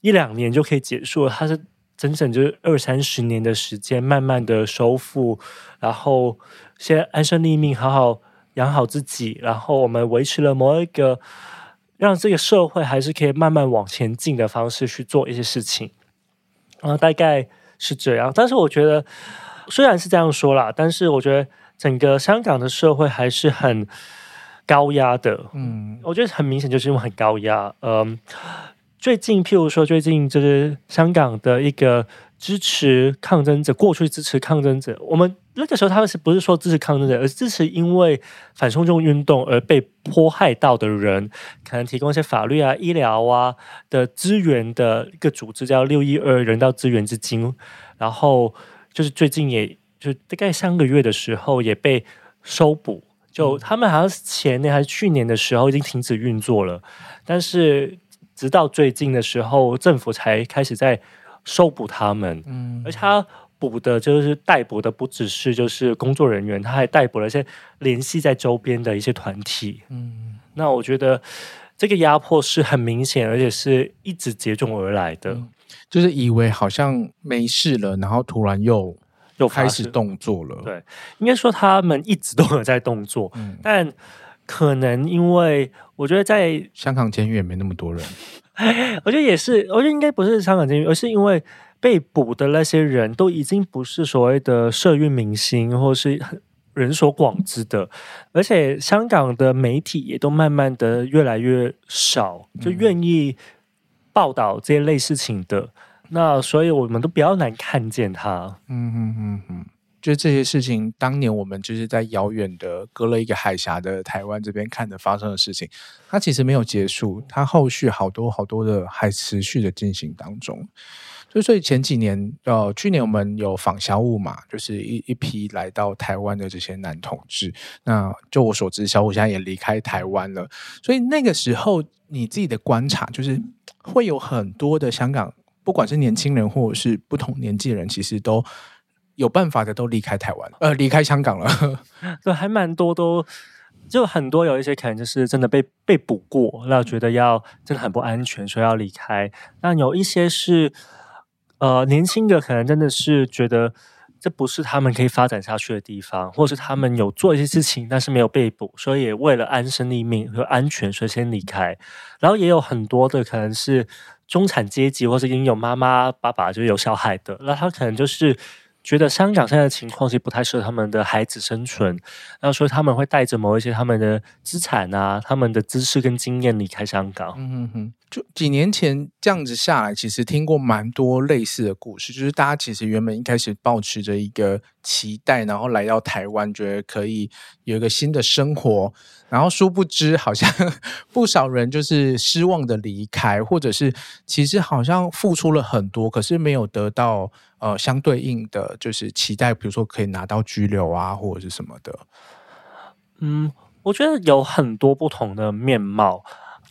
一两年就可以结束了，它是整整就是二三十年的时间，慢慢的收复，然后先安身立命，好好养好自己，然后我们维持了某一个让这个社会还是可以慢慢往前进的方式去做一些事情，啊，大概是这样。但是我觉得，虽然是这样说啦，但是我觉得整个香港的社会还是很高压的。嗯，我觉得很明显就是因为很高压，嗯。最近，譬如说，最近就是香港的一个支持抗争者，过去支持抗争者，我们那个时候他们是不是说支持抗争者，而是支持因为反送中运动而被迫害到的人，可能提供一些法律啊、医疗啊的资源的一个组织，叫六一二人道资源基金。然后就是最近，也就大概三个月的时候，也被收捕。就他们好像是前年还是去年的时候已经停止运作了，但是。直到最近的时候，政府才开始在收捕他们。嗯，而且他捕的就是逮捕的，不只是就是工作人员，他还逮捕了一些联系在周边的一些团体。嗯，那我觉得这个压迫是很明显，而且是一直接踵而来的。嗯，就是以为好像没事了，然后突然又又开始动作了。对，应该说他们一直都有在动作，嗯，但。可能因为我觉得在香港监狱也没那么多人，我觉得也是，我觉得应该不是香港监狱，而是因为被捕的那些人都已经不是所谓的社运明星，或是人所广知的，而且香港的媒体也都慢慢的越来越少，就愿意报道这些类事情的，嗯、那所以我们都比较难看见他。嗯嗯嗯嗯。就这些事情，当年我们就是在遥远的隔了一个海峡的台湾这边看的发生的事情，它其实没有结束，它后续好多好多的还持续的进行当中。就所以前几年，呃，去年我们有访小五嘛，就是一一批来到台湾的这些男同志。那就我所知，小五现在也离开台湾了。所以那个时候，你自己的观察就是会有很多的香港，不管是年轻人或者是不同年纪的人，其实都。有办法的都离开台湾，呃，离开香港了。对，还蛮多都，就很多有一些可能就是真的被被捕过，那觉得要真的很不安全，所以要离开。那有一些是，呃，年轻的可能真的是觉得这不是他们可以发展下去的地方，或是他们有做一些事情，但是没有被捕，所以为了安身立命和安全，所以先离开。然后也有很多的可能是中产阶级，或是已经有妈妈、爸爸就有小孩的，那他可能就是。觉得香港现在的情况其实不太适合他们的孩子生存，然后所以他们会带着某一些他们的资产啊、他们的知识跟经验离开香港。嗯哼哼，就几年前这样子下来，其实听过蛮多类似的故事，就是大家其实原本一开始抱持着一个期待，然后来到台湾，觉得可以有一个新的生活，然后殊不知好像 不少人就是失望的离开，或者是其实好像付出了很多，可是没有得到。呃，相对应的就是期待，比如说可以拿到居留啊，或者是什么的。嗯，我觉得有很多不同的面貌。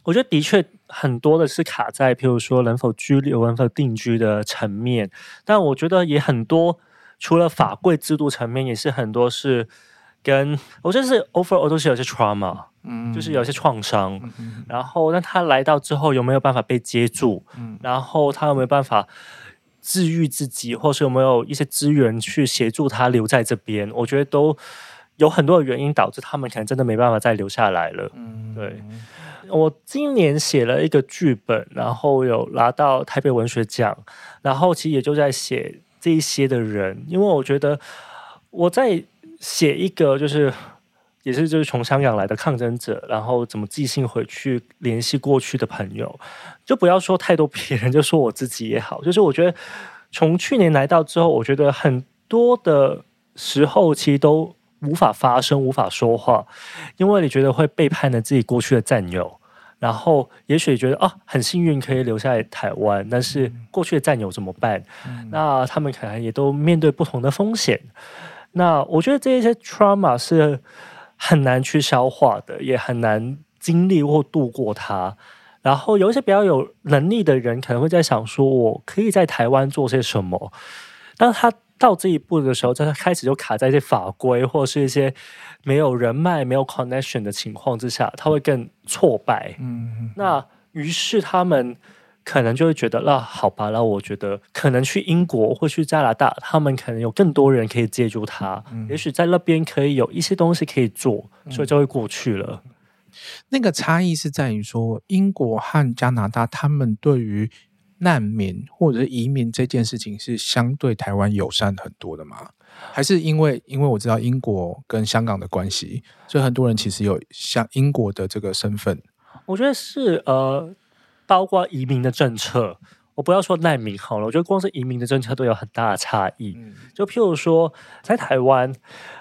我觉得的确很多的是卡在，譬如说能否居留、能否定居的层面。但我觉得也很多，除了法规制度层面，也是很多是跟我觉得是 overall 都是有些 trauma，嗯，就是有些创伤。嗯，然后，那他来到之后有没有办法被接住？嗯，然后他有没有办法？治愈自己，或是有没有一些资源去协助他留在这边？我觉得都有很多的原因导致他们可能真的没办法再留下来了。嗯，对。我今年写了一个剧本，然后有拿到台北文学奖，然后其实也就在写这一些的人，因为我觉得我在写一个就是。也是就是从香港来的抗争者，然后怎么寄信回去联系过去的朋友，就不要说太多别人，就说我自己也好。就是我觉得从去年来到之后，我觉得很多的时候其实都无法发声、无法说话，因为你觉得会背叛了自己过去的战友，然后也许觉得啊很幸运可以留下来台湾，但是过去的战友怎么办？嗯、那他们可能也都面对不同的风险。那我觉得这一些 trauma 是。很难去消化的，也很难经历或度过它。然后有一些比较有能力的人，可能会在想说：“我可以在台湾做些什么？”当他到这一步的时候，他开始就卡在一些法规或是一些没有人脉、没有 connection 的情况之下，他会更挫败。嗯，那于是他们可能就会觉得，那好吧，那我觉得可能去英国或去加拿大，他们可能有更多人可以借助他，嗯、也许在那边可以有一些东西可以做，所以就会过去了。嗯、那个差异是在于说，英国和加拿大他们对于难民或者是移民这件事情是相对台湾友善很多的吗？还是因为因为我知道英国跟香港的关系，所以很多人其实有像英国的这个身份。我觉得是呃，包括移民的政策，我不要说难民好了，我觉得光是移民的政策都有很大的差异。嗯、就譬如说，在台湾，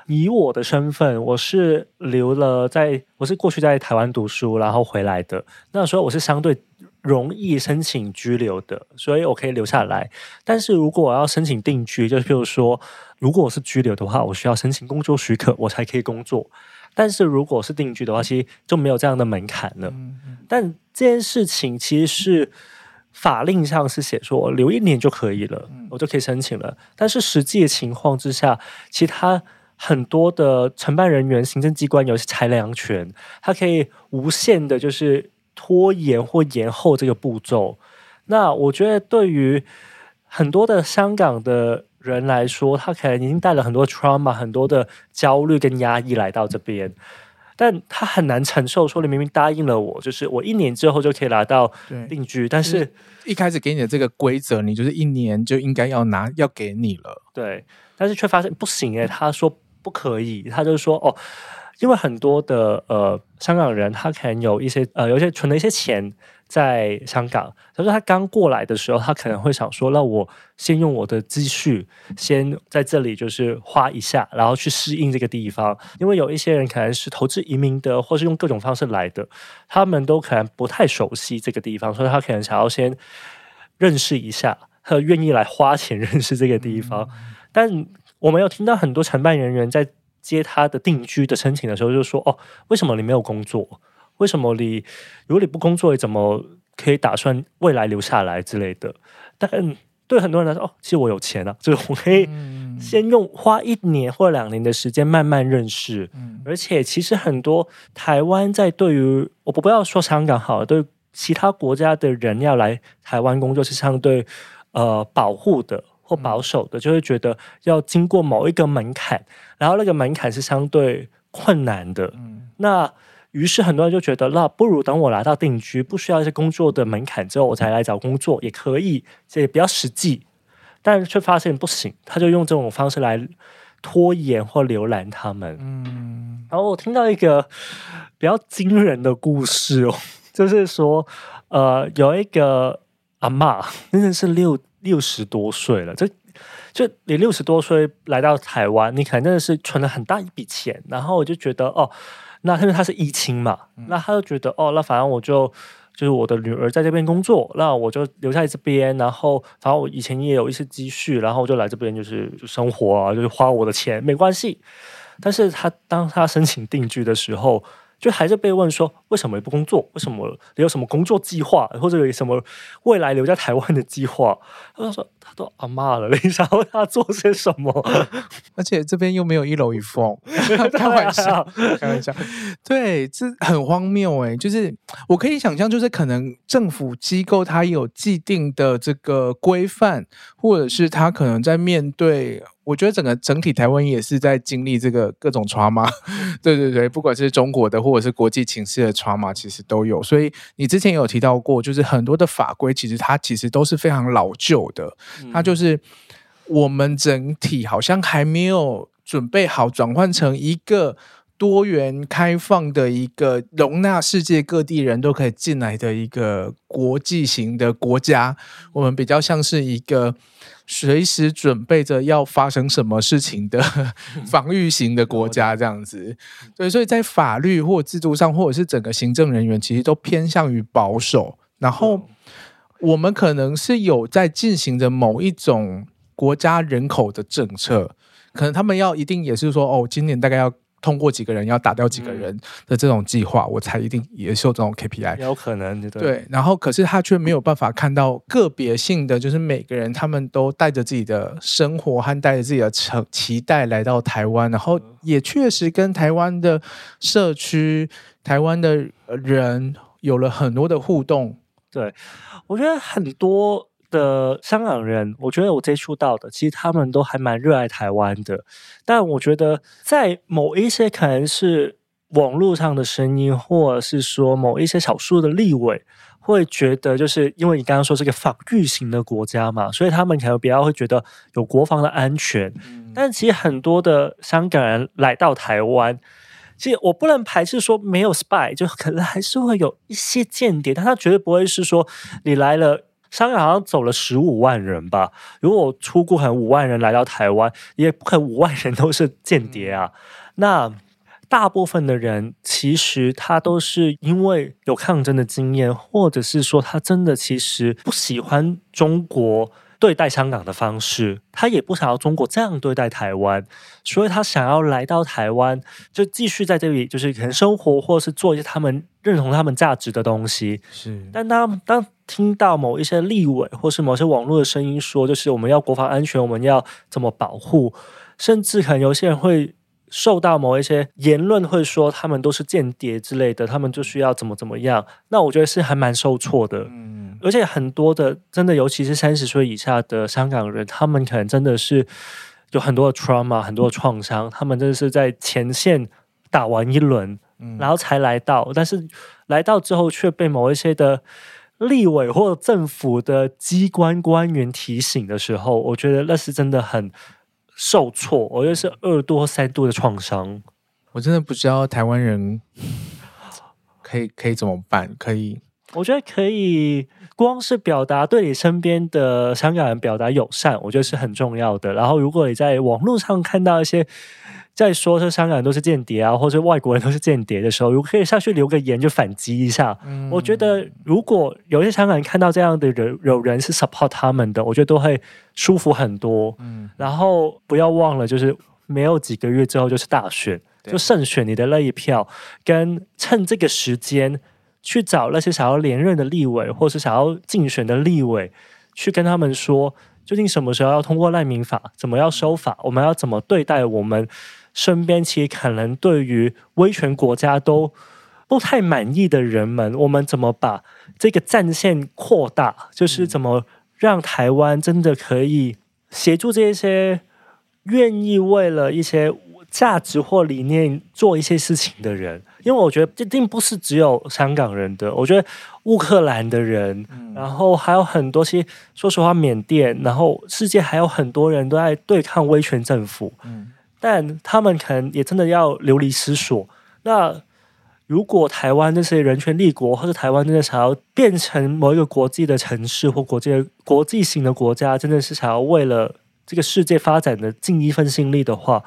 以我的身份，我是留了在，我是过去在台湾读书，然后回来的。那时候我是相对容易申请居留的，所以我可以留下来。但是如果我要申请定居，就是譬如说，如果我是居留的话，我需要申请工作许可，我才可以工作。但是如果是定居的话，其实就没有这样的门槛了。但这件事情其实是法令上是写说留一年就可以了，我就可以申请了。但是实际的情况之下，其他很多的承办人员、行政机关有些裁量权，它可以无限的，就是拖延或延后这个步骤。那我觉得对于很多的香港的。人来说，他可能已经带了很多 trauma、很多的焦虑跟压抑来到这边，但他很难承受。说你明明答应了我，就是我一年之后就可以拿到定居，但是、就是、一开始给你的这个规则，你就是一年就应该要拿，要给你了。对，但是却发现不行诶，他说不可以，他就说哦，因为很多的呃香港人，他可能有一些呃有一些存了一些钱。在香港，他说他刚过来的时候，他可能会想说：“那我先用我的积蓄，先在这里就是花一下，然后去适应这个地方。因为有一些人可能是投资移民的，或是用各种方式来的，他们都可能不太熟悉这个地方，所以他可能想要先认识一下，和愿意来花钱认识这个地方。嗯、但我们有听到很多承办人员在接他的定居的申请的时候，就说：‘哦，为什么你没有工作？’为什么你如果你不工作，你怎么可以打算未来留下来之类的？但对很多人来说，哦，其实我有钱啊，就是我可以先用花一年或两年的时间慢慢认识。嗯、而且其实很多台湾在对于我不不要说香港好了，对其他国家的人要来台湾工作是相对呃保护的或保守的，嗯、就会觉得要经过某一个门槛，然后那个门槛是相对困难的。嗯、那于是很多人就觉得，那不如等我拿到定居，不需要一些工作的门槛之后，我才来找工作也可以，这也比较实际。但却发现不行，他就用这种方式来拖延或浏览他们。嗯，然后我听到一个比较惊人的故事哦，就是说，呃，有一个阿嬷，真的是六六十多岁了，这就你六十多岁来到台湾，你可能真的是存了很大一笔钱，然后我就觉得哦。那因为他是依亲嘛，嗯、那他就觉得哦，那反正我就就是我的女儿在这边工作，那我就留在这边，然后反正我以前也有一些积蓄，然后我就来这边就是就生活啊，就是花我的钱没关系。但是他当他申请定居的时候，就还是被问说，为什么你不工作？为什么你有什么工作计划，或者有什么未来留在台湾的计划？他说他都阿妈了，你想要他做些什么？而且这边又没有一楼一凤，开玩笑，开玩笑。对，这很荒谬哎！就是我可以想象，就是可能政府机构它有既定的这个规范，或者是他可能在面对。我觉得整个整体台湾也是在经历这个各种 trauma，对对对，不管是中国的或者是国际情势的 trauma，其实都有。所以你之前有提到过，就是很多的法规其实它其实都是非常老旧的，它就是我们整体好像还没有准备好转换成一个多元开放的一个容纳世界各地人都可以进来的一个国际型的国家，我们比较像是一个。随时准备着要发生什么事情的 防御型的国家，这样子，对，所以在法律或制度上，或者是整个行政人员，其实都偏向于保守。然后，我们可能是有在进行着某一种国家人口的政策，可能他们要一定也是说，哦，今年大概要。通过几个人要打掉几个人的这种计划，嗯、我才一定也受这种 KPI。有可能对，对，然后可是他却没有办法看到个别性的，就是每个人他们都带着自己的生活和带着自己的期期待来到台湾，然后也确实跟台湾的社区、台湾的人有了很多的互动。对，我觉得很多的香港人，我觉得我接触到的，其实他们都还蛮热爱台湾的。但我觉得在某一些可能是网络上的声音，或者是说某一些少数的立委，会觉得就是因为你刚刚说是个防御型的国家嘛，所以他们可能比较会觉得有国防的安全。嗯、但其实很多的香港人来到台湾。其实我不能排斥说没有 spy，就可能还是会有一些间谍，但他绝对不会是说你来了，香港好像走了十五万人吧？如果出过可能五万人来到台湾，也不可能五万人都是间谍啊。那大部分的人其实他都是因为有抗争的经验，或者是说他真的其实不喜欢中国。对待香港的方式，他也不想要中国这样对待台湾，所以他想要来到台湾，就继续在这里，就是可能生活，或是做一些他们认同他们价值的东西。是，但当当听到某一些立委或是某些网络的声音说，就是我们要国防安全，我们要怎么保护，甚至可能有些人会。受到某一些言论会说他们都是间谍之类的，他们就需要怎么怎么样？那我觉得是还蛮受挫的。嗯，而且很多的真的，尤其是三十岁以下的香港人，他们可能真的是有很多的 trauma，很多的创伤，他们真的是在前线打完一轮，然后才来到，但是来到之后却被某一些的立委或政府的机关官员提醒的时候，我觉得那是真的很。受挫，我觉得是二度、三度的创伤。我真的不知道台湾人可以可以怎么办？可以，我觉得可以，光是表达对你身边的香港人表达友善，我觉得是很重要的。然后，如果你在网络上看到一些。在说这香港人都是间谍啊，或者外国人都是间谍的时候，如果可以下去留个言就反击一下。嗯，我觉得如果有些香港人看到这样的人，有人是 support 他们的，我觉得都会舒服很多。嗯，然后不要忘了，就是没有几个月之后就是大选，就胜选你的那一票，跟趁这个时间去找那些想要连任的立委，或是想要竞选的立委，去跟他们说，究竟什么时候要通过难民法，怎么要修法，我们要怎么对待我们。身边其实可能对于威权国家都不太满意的人们，我们怎么把这个战线扩大？就是怎么让台湾真的可以协助这些愿意为了一些价值或理念做一些事情的人？因为我觉得这并不是只有香港人的，我觉得乌克兰的人，然后还有很多些，说实话，缅甸，然后世界还有很多人都在对抗威权政府。但他们可能也真的要流离失所。那如果台湾这些人权立国，或者台湾真的想要变成某一个国际的城市或国际国际型的国家，真的是想要为了这个世界发展的尽一份心力的话，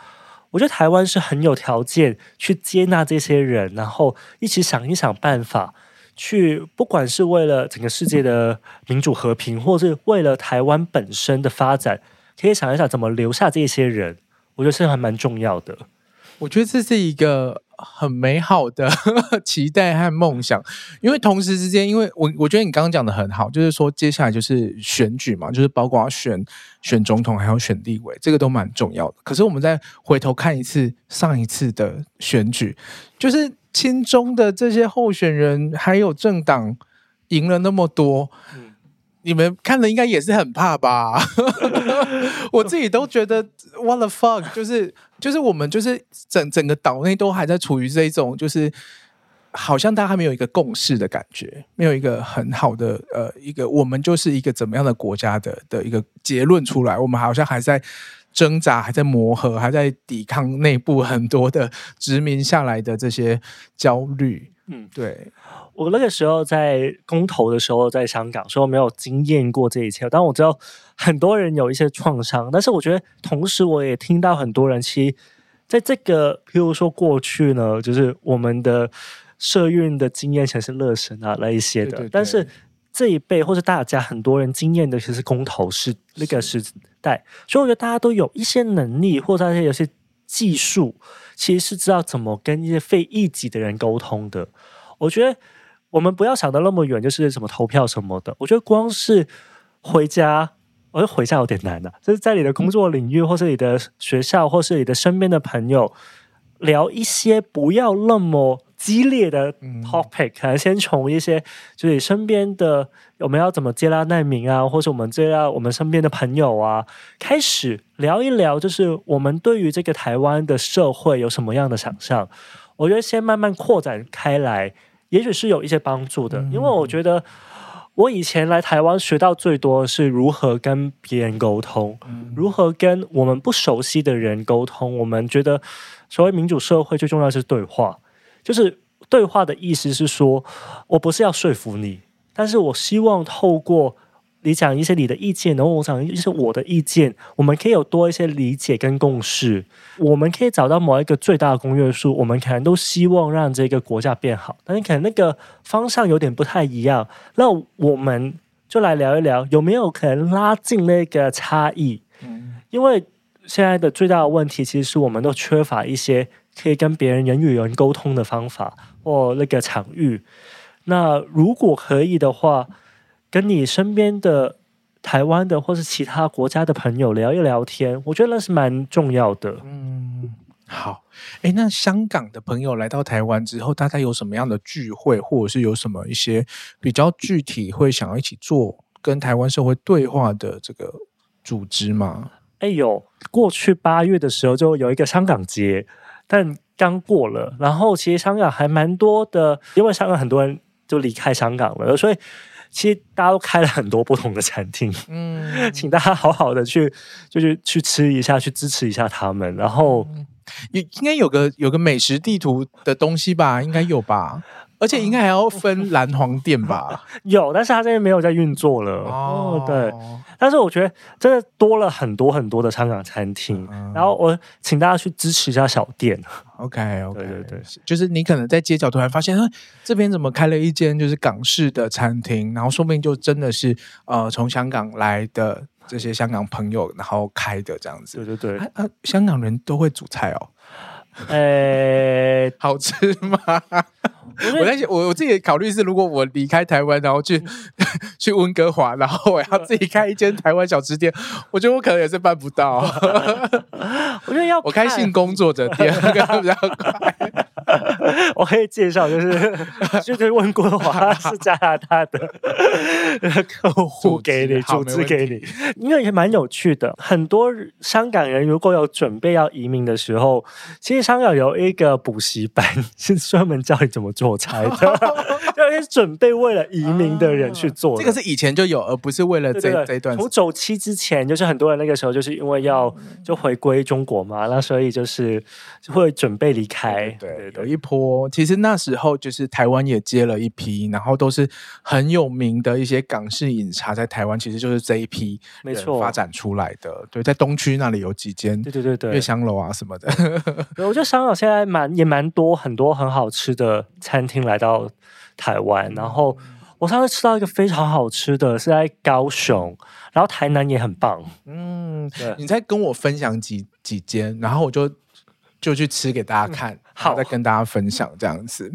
我觉得台湾是很有条件去接纳这些人，然后一起想一想办法，去不管是为了整个世界的民主和平，或是为了台湾本身的发展，可以想一想怎么留下这些人。我觉得这还蛮重要的。我觉得这是一个很美好的 期待和梦想，因为同时之间，因为我我觉得你刚刚讲的很好，就是说接下来就是选举嘛，就是包括选选总统还有选立委，这个都蛮重要的。可是我们再回头看一次上一次的选举，就是亲中的这些候选人还有政党赢了那么多。嗯你们看了应该也是很怕吧？我自己都觉得 what the fuck，就是就是我们就是整整个岛内都还在处于这一种，就是好像大家还没有一个共识的感觉，没有一个很好的呃一个我们就是一个怎么样的国家的的一个结论出来，我们好像还在挣扎，还在磨合，还在抵抗内部很多的殖民下来的这些焦虑。嗯，对。我那个时候在公投的时候，在香港，所以我没有经验过这一切。但我知道很多人有一些创伤，但是我觉得同时我也听到很多人，其实在这个，譬如说过去呢，就是我们的社运的经验全是乐神啊那一些的。对对对，但是这一辈或者大家很多人经验的，其实公投是那个时代，所以我觉得大家都有一些能力，或者大家有些技术，其实是知道怎么跟一些非异己的人沟通的。我觉得。我们不要想的那么远，就是什么投票什么的。我觉得光是回家，我觉得回家有点难的、啊。就是在你的工作领域，或是你的学校，或是你的身边的朋友，聊一些不要那么激烈的 topic，、嗯、可能先从一些就是身边的我们要怎么接纳难民啊，或者我们接纳我们身边的朋友啊，开始聊一聊，就是我们对于这个台湾的社会有什么样的想象。我觉得先慢慢扩展开来，也许是有一些帮助的，嗯、因为我觉得。我以前来台湾学到最多的是如何跟别人沟通，嗯、如何跟我们不熟悉的人沟通。我们觉得，所谓民主社会最重要的是对话，就是对话的意思是说，我不是要说服你，但是我希望透过。你讲一些你的意见，然后我讲一些我的意见，我们可以有多一些理解跟共识，我们可以找到某一个最大的公约数。我们可能都希望让这个国家变好，但是可能那个方向有点不太一样。那我们就来聊一聊，有没有可能拉近那个差异？嗯，因为现在的最大的问题，其实是我们都缺乏一些可以跟别人人与人沟通的方法或那个场域。那如果可以的话，跟你身边的台湾的或是其他国家的朋友聊一聊天，我觉得那是蛮重要的。嗯，好。诶，那香港的朋友来到台湾之后，大概有什么样的聚会，或者是有什么一些比较具体会想要一起做跟台湾社会对话的这个组织吗？诶，有。过去八月的时候就有一个香港节，但刚过了。然后其实香港还蛮多的，因为香港很多人就离开香港了，所以。其实大家都开了很多不同的餐厅，嗯，请大家好好的去，就是去吃一下，去支持一下他们。然后，也应该有个有个美食地图的东西吧，应该有吧。而且应该还要分蓝黄店吧？有，但是他这边没有在运作了。哦，对。但是我觉得真的多了很多很多的香港餐厅，嗯、然后我请大家去支持一下小店。OK OK，对对对，就是你可能在街角突然发现，这边怎么开了一间就是港式的餐厅，然后说不定就真的是呃从香港来的这些香港朋友然后开的这样子。对对对，啊，啊，香港人都会煮菜哦。呃、欸，好吃吗？我在想，我我自己考虑是，如果我离开台湾，然后去 去温哥华，然后我要自己开一间台湾小吃店，我觉得我可能也是办不到。我觉得要我开性工作者店，可能比较快。我可以介绍，就是 就是温哥华是加拿大的 客户给你组织给你，因为也蛮有趣的。很多香港人如果有准备要移民的时候，其实香港有一个补习班是专门教你怎么做菜的，就是准备为了移民的人去做。这个是以前就有，而不是为了这这一段。从走期之前，就是很多人那个时候就是因为要就回归中国嘛，那所以就是会准备离开。对，对，对。有一波，其实那时候就是台湾也接了一批，然后都是很有名的一些港式饮茶，在台湾其实就是这一批没错发展出来的。对，在东区那里有几间，对对对对，月香楼啊什么的。对，我觉得香港现在蛮也蛮多很多很好吃的餐厅来到台湾，然后我上次吃到一个非常好吃的是在高雄，然后台南也很棒。嗯，对你再跟我分享几几间，然后我就。就去吃给大家看，嗯、好，再跟大家分享这样子。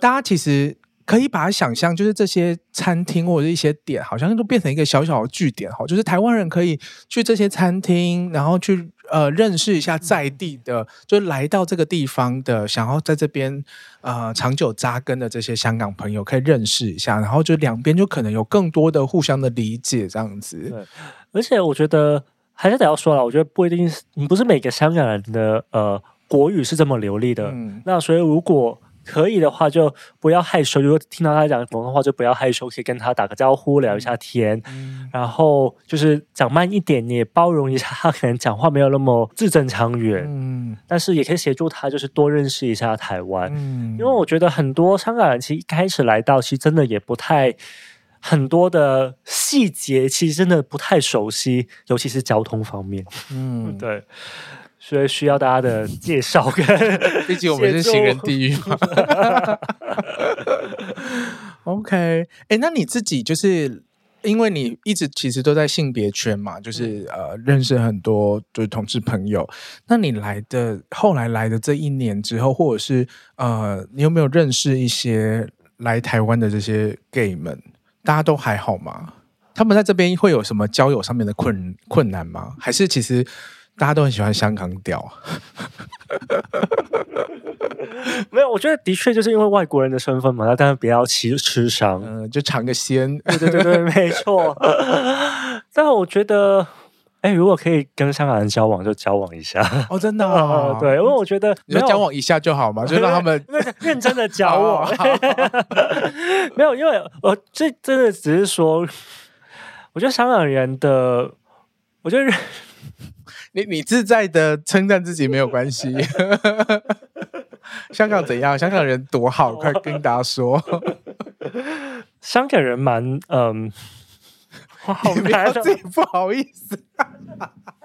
大家其实可以把它想象，就是这些餐厅或者一些点，好像都变成一个小小的据点哈。就是台湾人可以去这些餐厅，然后去呃认识一下在地的，就来到这个地方的，想要在这边呃长久扎根的这些香港朋友，可以认识一下，然后就两边就可能有更多的互相的理解这样子。对，而且我觉得还是得要说了，我觉得不一定是，不是每个香港人的呃。国语是这么流利的，嗯、那所以如果可以的话，就不要害羞。如果听到他讲广东话，就不要害羞，可以跟他打个招呼，聊一下天。嗯、然后就是讲慢一点，你也包容一下他，可能讲话没有那么字正腔圆。嗯，但是也可以协助他，就是多认识一下台湾。嗯，因为我觉得很多香港人其实一开始来到，其实真的也不太很多的细节，其实真的不太熟悉，尤其是交通方面。嗯，对。所以需要大家的介绍跟，毕竟我们是行人地狱嘛。OK，哎、欸，那你自己就是因为你一直其实都在性别圈嘛，就是呃认识很多就是同志朋友。那你来的后来来的这一年之后，或者是呃，你有没有认识一些来台湾的这些 gay 们？大家都还好吗？他们在这边会有什么交友上面的困困难吗？还是其实？大家都很喜欢香港屌。没有，我觉得的确就是因为外国人的身份嘛，那当然不要吃吃伤，嗯，就尝个鲜。对对对对，没错。但我觉得。哎，如果可以跟香港人交往，就交往一下哦，真的、哦，对，因为我觉得你就交往一下就好嘛，就让他们认真的交往。没有，因为我这真的只是说，我觉得香港人的，我觉得你你自在的称赞自己没有关系。香港怎样？香港人多好，快跟大家说。香港人蛮嗯。好难，自己不好意思。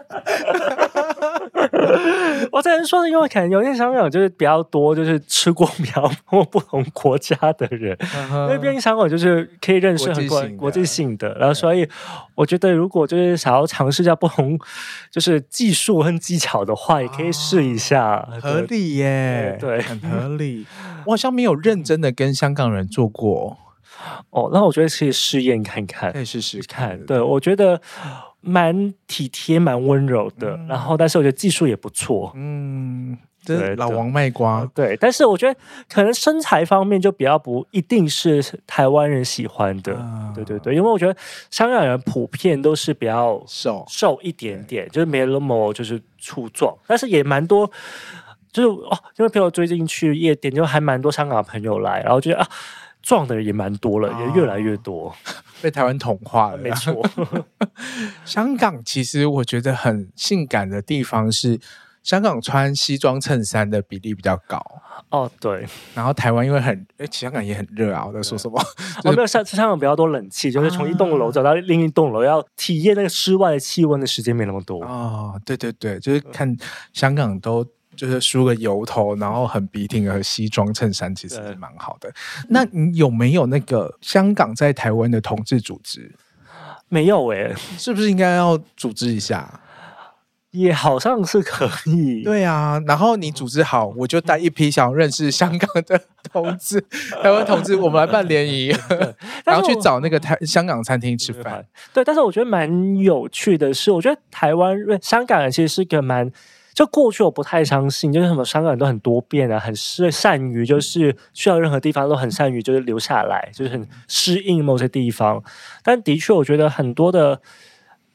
我只能说，因为可能有些香港就是比较多，就是吃过比较多不同国家的人，因为毕竟香港就是可以认识很多国际性的，然后所以我觉得，如果就是想要尝试一下不同就是技术和技巧的话，也可以试一下，合理耶，对，很合 理。我好像没有认真的跟香港人做过。哦，那我觉得可以试验看看，可以试试看。对，我觉得蛮体贴、蛮温柔的。嗯、然后，但是我觉得技术也不错。嗯，对，老王卖瓜。对，但是我觉得可能身材方面就比较不一定是台湾人喜欢的。嗯、对对对，因为我觉得香港人普遍都是比较瘦瘦一点点，就是没那么就是粗壮。但是也蛮多，就是哦，因为朋友最近去夜店，就还蛮多香港朋友来，然后觉得啊。壮的人也蛮多了，也越来越多，被台湾同化了。没错，香港其实我觉得很性感的地方是，香港穿西装衬衫的比例比较高。哦，对。然后台湾因为很，哎，香港也很热啊。我在说什么？我没有香香港比较多冷气，就是从一栋楼走到另一栋楼，要体验那个室外的气温的时间没那么多。哦，对对对，就是看香港都。就是梳个油头，然后很笔挺和西装衬衫，其实是蛮好的。那你有没有那个香港在台湾的同志组织？没有诶、欸，是不是应该要组织一下？也好像是可以。对啊，然后你组织好，我就带一批想认识香港的同志、台湾同志，我们来办联谊，然后去找那个台香港餐厅吃饭。对，但是我觉得蛮有趣的是，我觉得台湾、香港人其实是个蛮。就过去我不太相信，就是什么香港人都很多变啊，很是善于就是去到任何地方都很善于就是留下来，就是很适应某些地方。但的确，我觉得很多的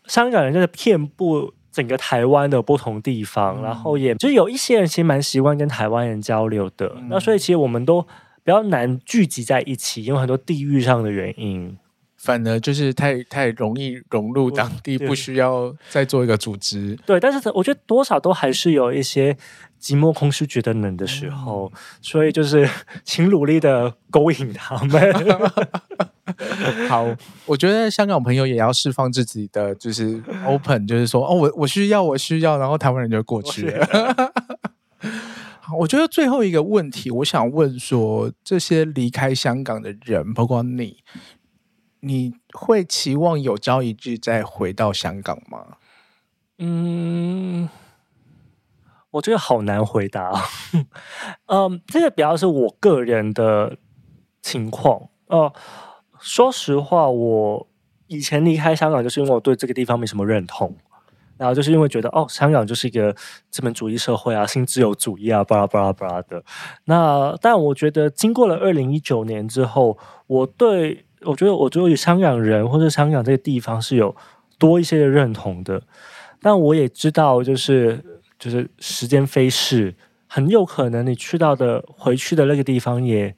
香港人真的遍布整个台湾的不同地方，嗯、然后也就是有一些人其实蛮习惯跟台湾人交流的。嗯、那所以其实我们都比较难聚集在一起，因为很多地域上的原因。反而就是太太容易融入当地，不需要再做一个组织。对，但是我觉得多少都还是有一些寂寞、空虚、觉得冷的时候，嗯、所以就是 请努力的勾引他们。好，我觉得香港朋友也要释放自己的，就是 open，就是说哦，我我需要，我需要，然后台湾人就过去了。好，我觉得最后一个问题，我想问说，这些离开香港的人，包括你。你会期望有朝一日再回到香港吗？嗯，我觉得好难回答。嗯，这个比较是我个人的情况。哦、呃，说实话，我以前离开香港，就是因为我对这个地方没什么认同，然后就是因为觉得哦，香港就是一个资本主义社会啊，新自由主义啊，巴拉巴拉巴拉的。那但我觉得，经过了二零一九年之后，我对我觉得，我对于香港人或者香港这个地方是有多一些的认同的，但我也知道，就是就是时间飞逝，很有可能你去到的回去的那个地方，也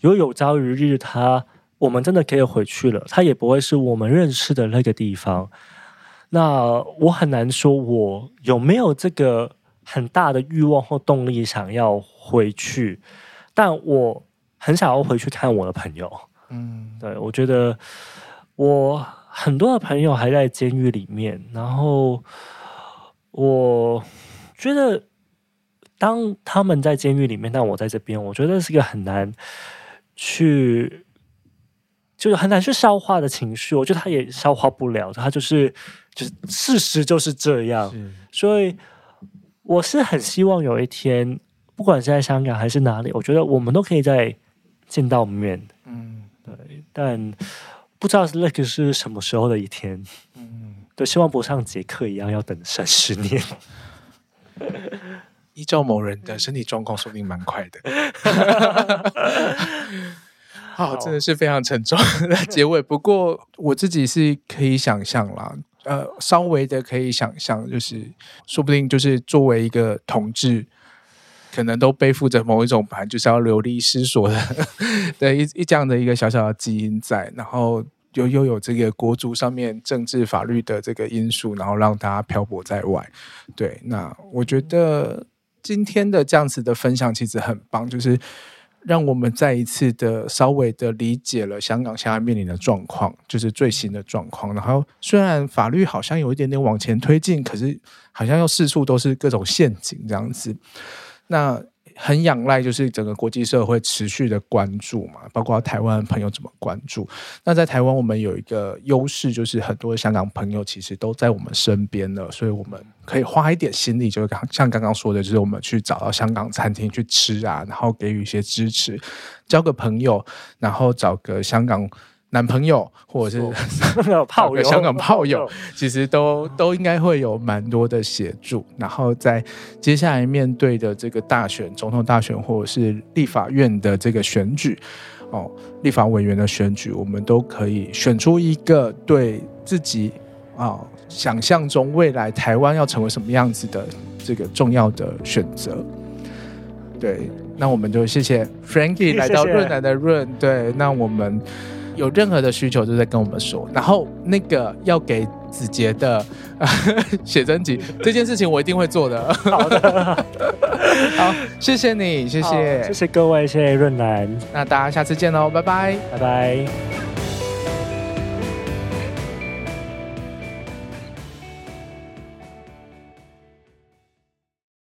有有朝一日，他我们真的可以回去了，他也不会是我们认识的那个地方。那我很难说，我有没有这个很大的欲望或动力想要回去，但我很想要回去看我的朋友。嗯，对，我觉得我很多的朋友还在监狱里面，然后我觉得当他们在监狱里面，但我在这边，我觉得是一个很难去，就是很难去消化的情绪。我觉得他也消化不了，他就是就是事实就是这样，是所以我是很希望有一天，不管是在香港还是哪里，我觉得我们都可以再见到面。嗯。对，但不知道那个是什么时候的一天。嗯，对希望不像杰克一样要等三十年。依照某人的身体状况，说不定蛮快的。好，真的是非常沉重 的结尾。不过我自己是可以想象啦，呃，稍微的可以想象，就是说不定就是作为一个同志，可能都背负着某一种盘，就是要流离失所的 的一一这样的一个小小的基因在，然后又又有这个国足上面政治法律的这个因素，然后让大家漂泊在外。对，那我觉得今天的这样子的分享其实很棒，就是。让我们再一次的稍微的理解了香港现在面临的状况，就是最新的状况。然后虽然法律好像有一点点往前推进，可是好像又四处都是各种陷阱这样子。那。很仰赖就是整个国际社会持续的关注嘛，包括台湾朋友怎么关注。那在台湾，我们有一个优势，就是很多香港朋友其实都在我们身边了，所以我们可以花一点心力，就是像刚刚说的，就是我们去找到香港餐厅去吃啊，然后给予一些支持，交个朋友，然后找个香港。男朋友或者是 炮友，香港炮友，其实都都应该会有蛮多的协助。然后在接下来面对的这个大选，总统大选或者是立法院的这个选举，哦，立法委员的选举，我们都可以选出一个对自己啊、哦、想象中未来台湾要成为什么样子的这个重要的选择。对，那我们就谢谢 Frankie 来到润南的润。对，那我们。有任何的需求就在跟我们说，然后那个要给子杰的 写真集这件事情我一定会做的。好的，好，谢谢你，谢谢，谢谢各位，谢谢润南，那大家下次见喽，拜拜，拜拜。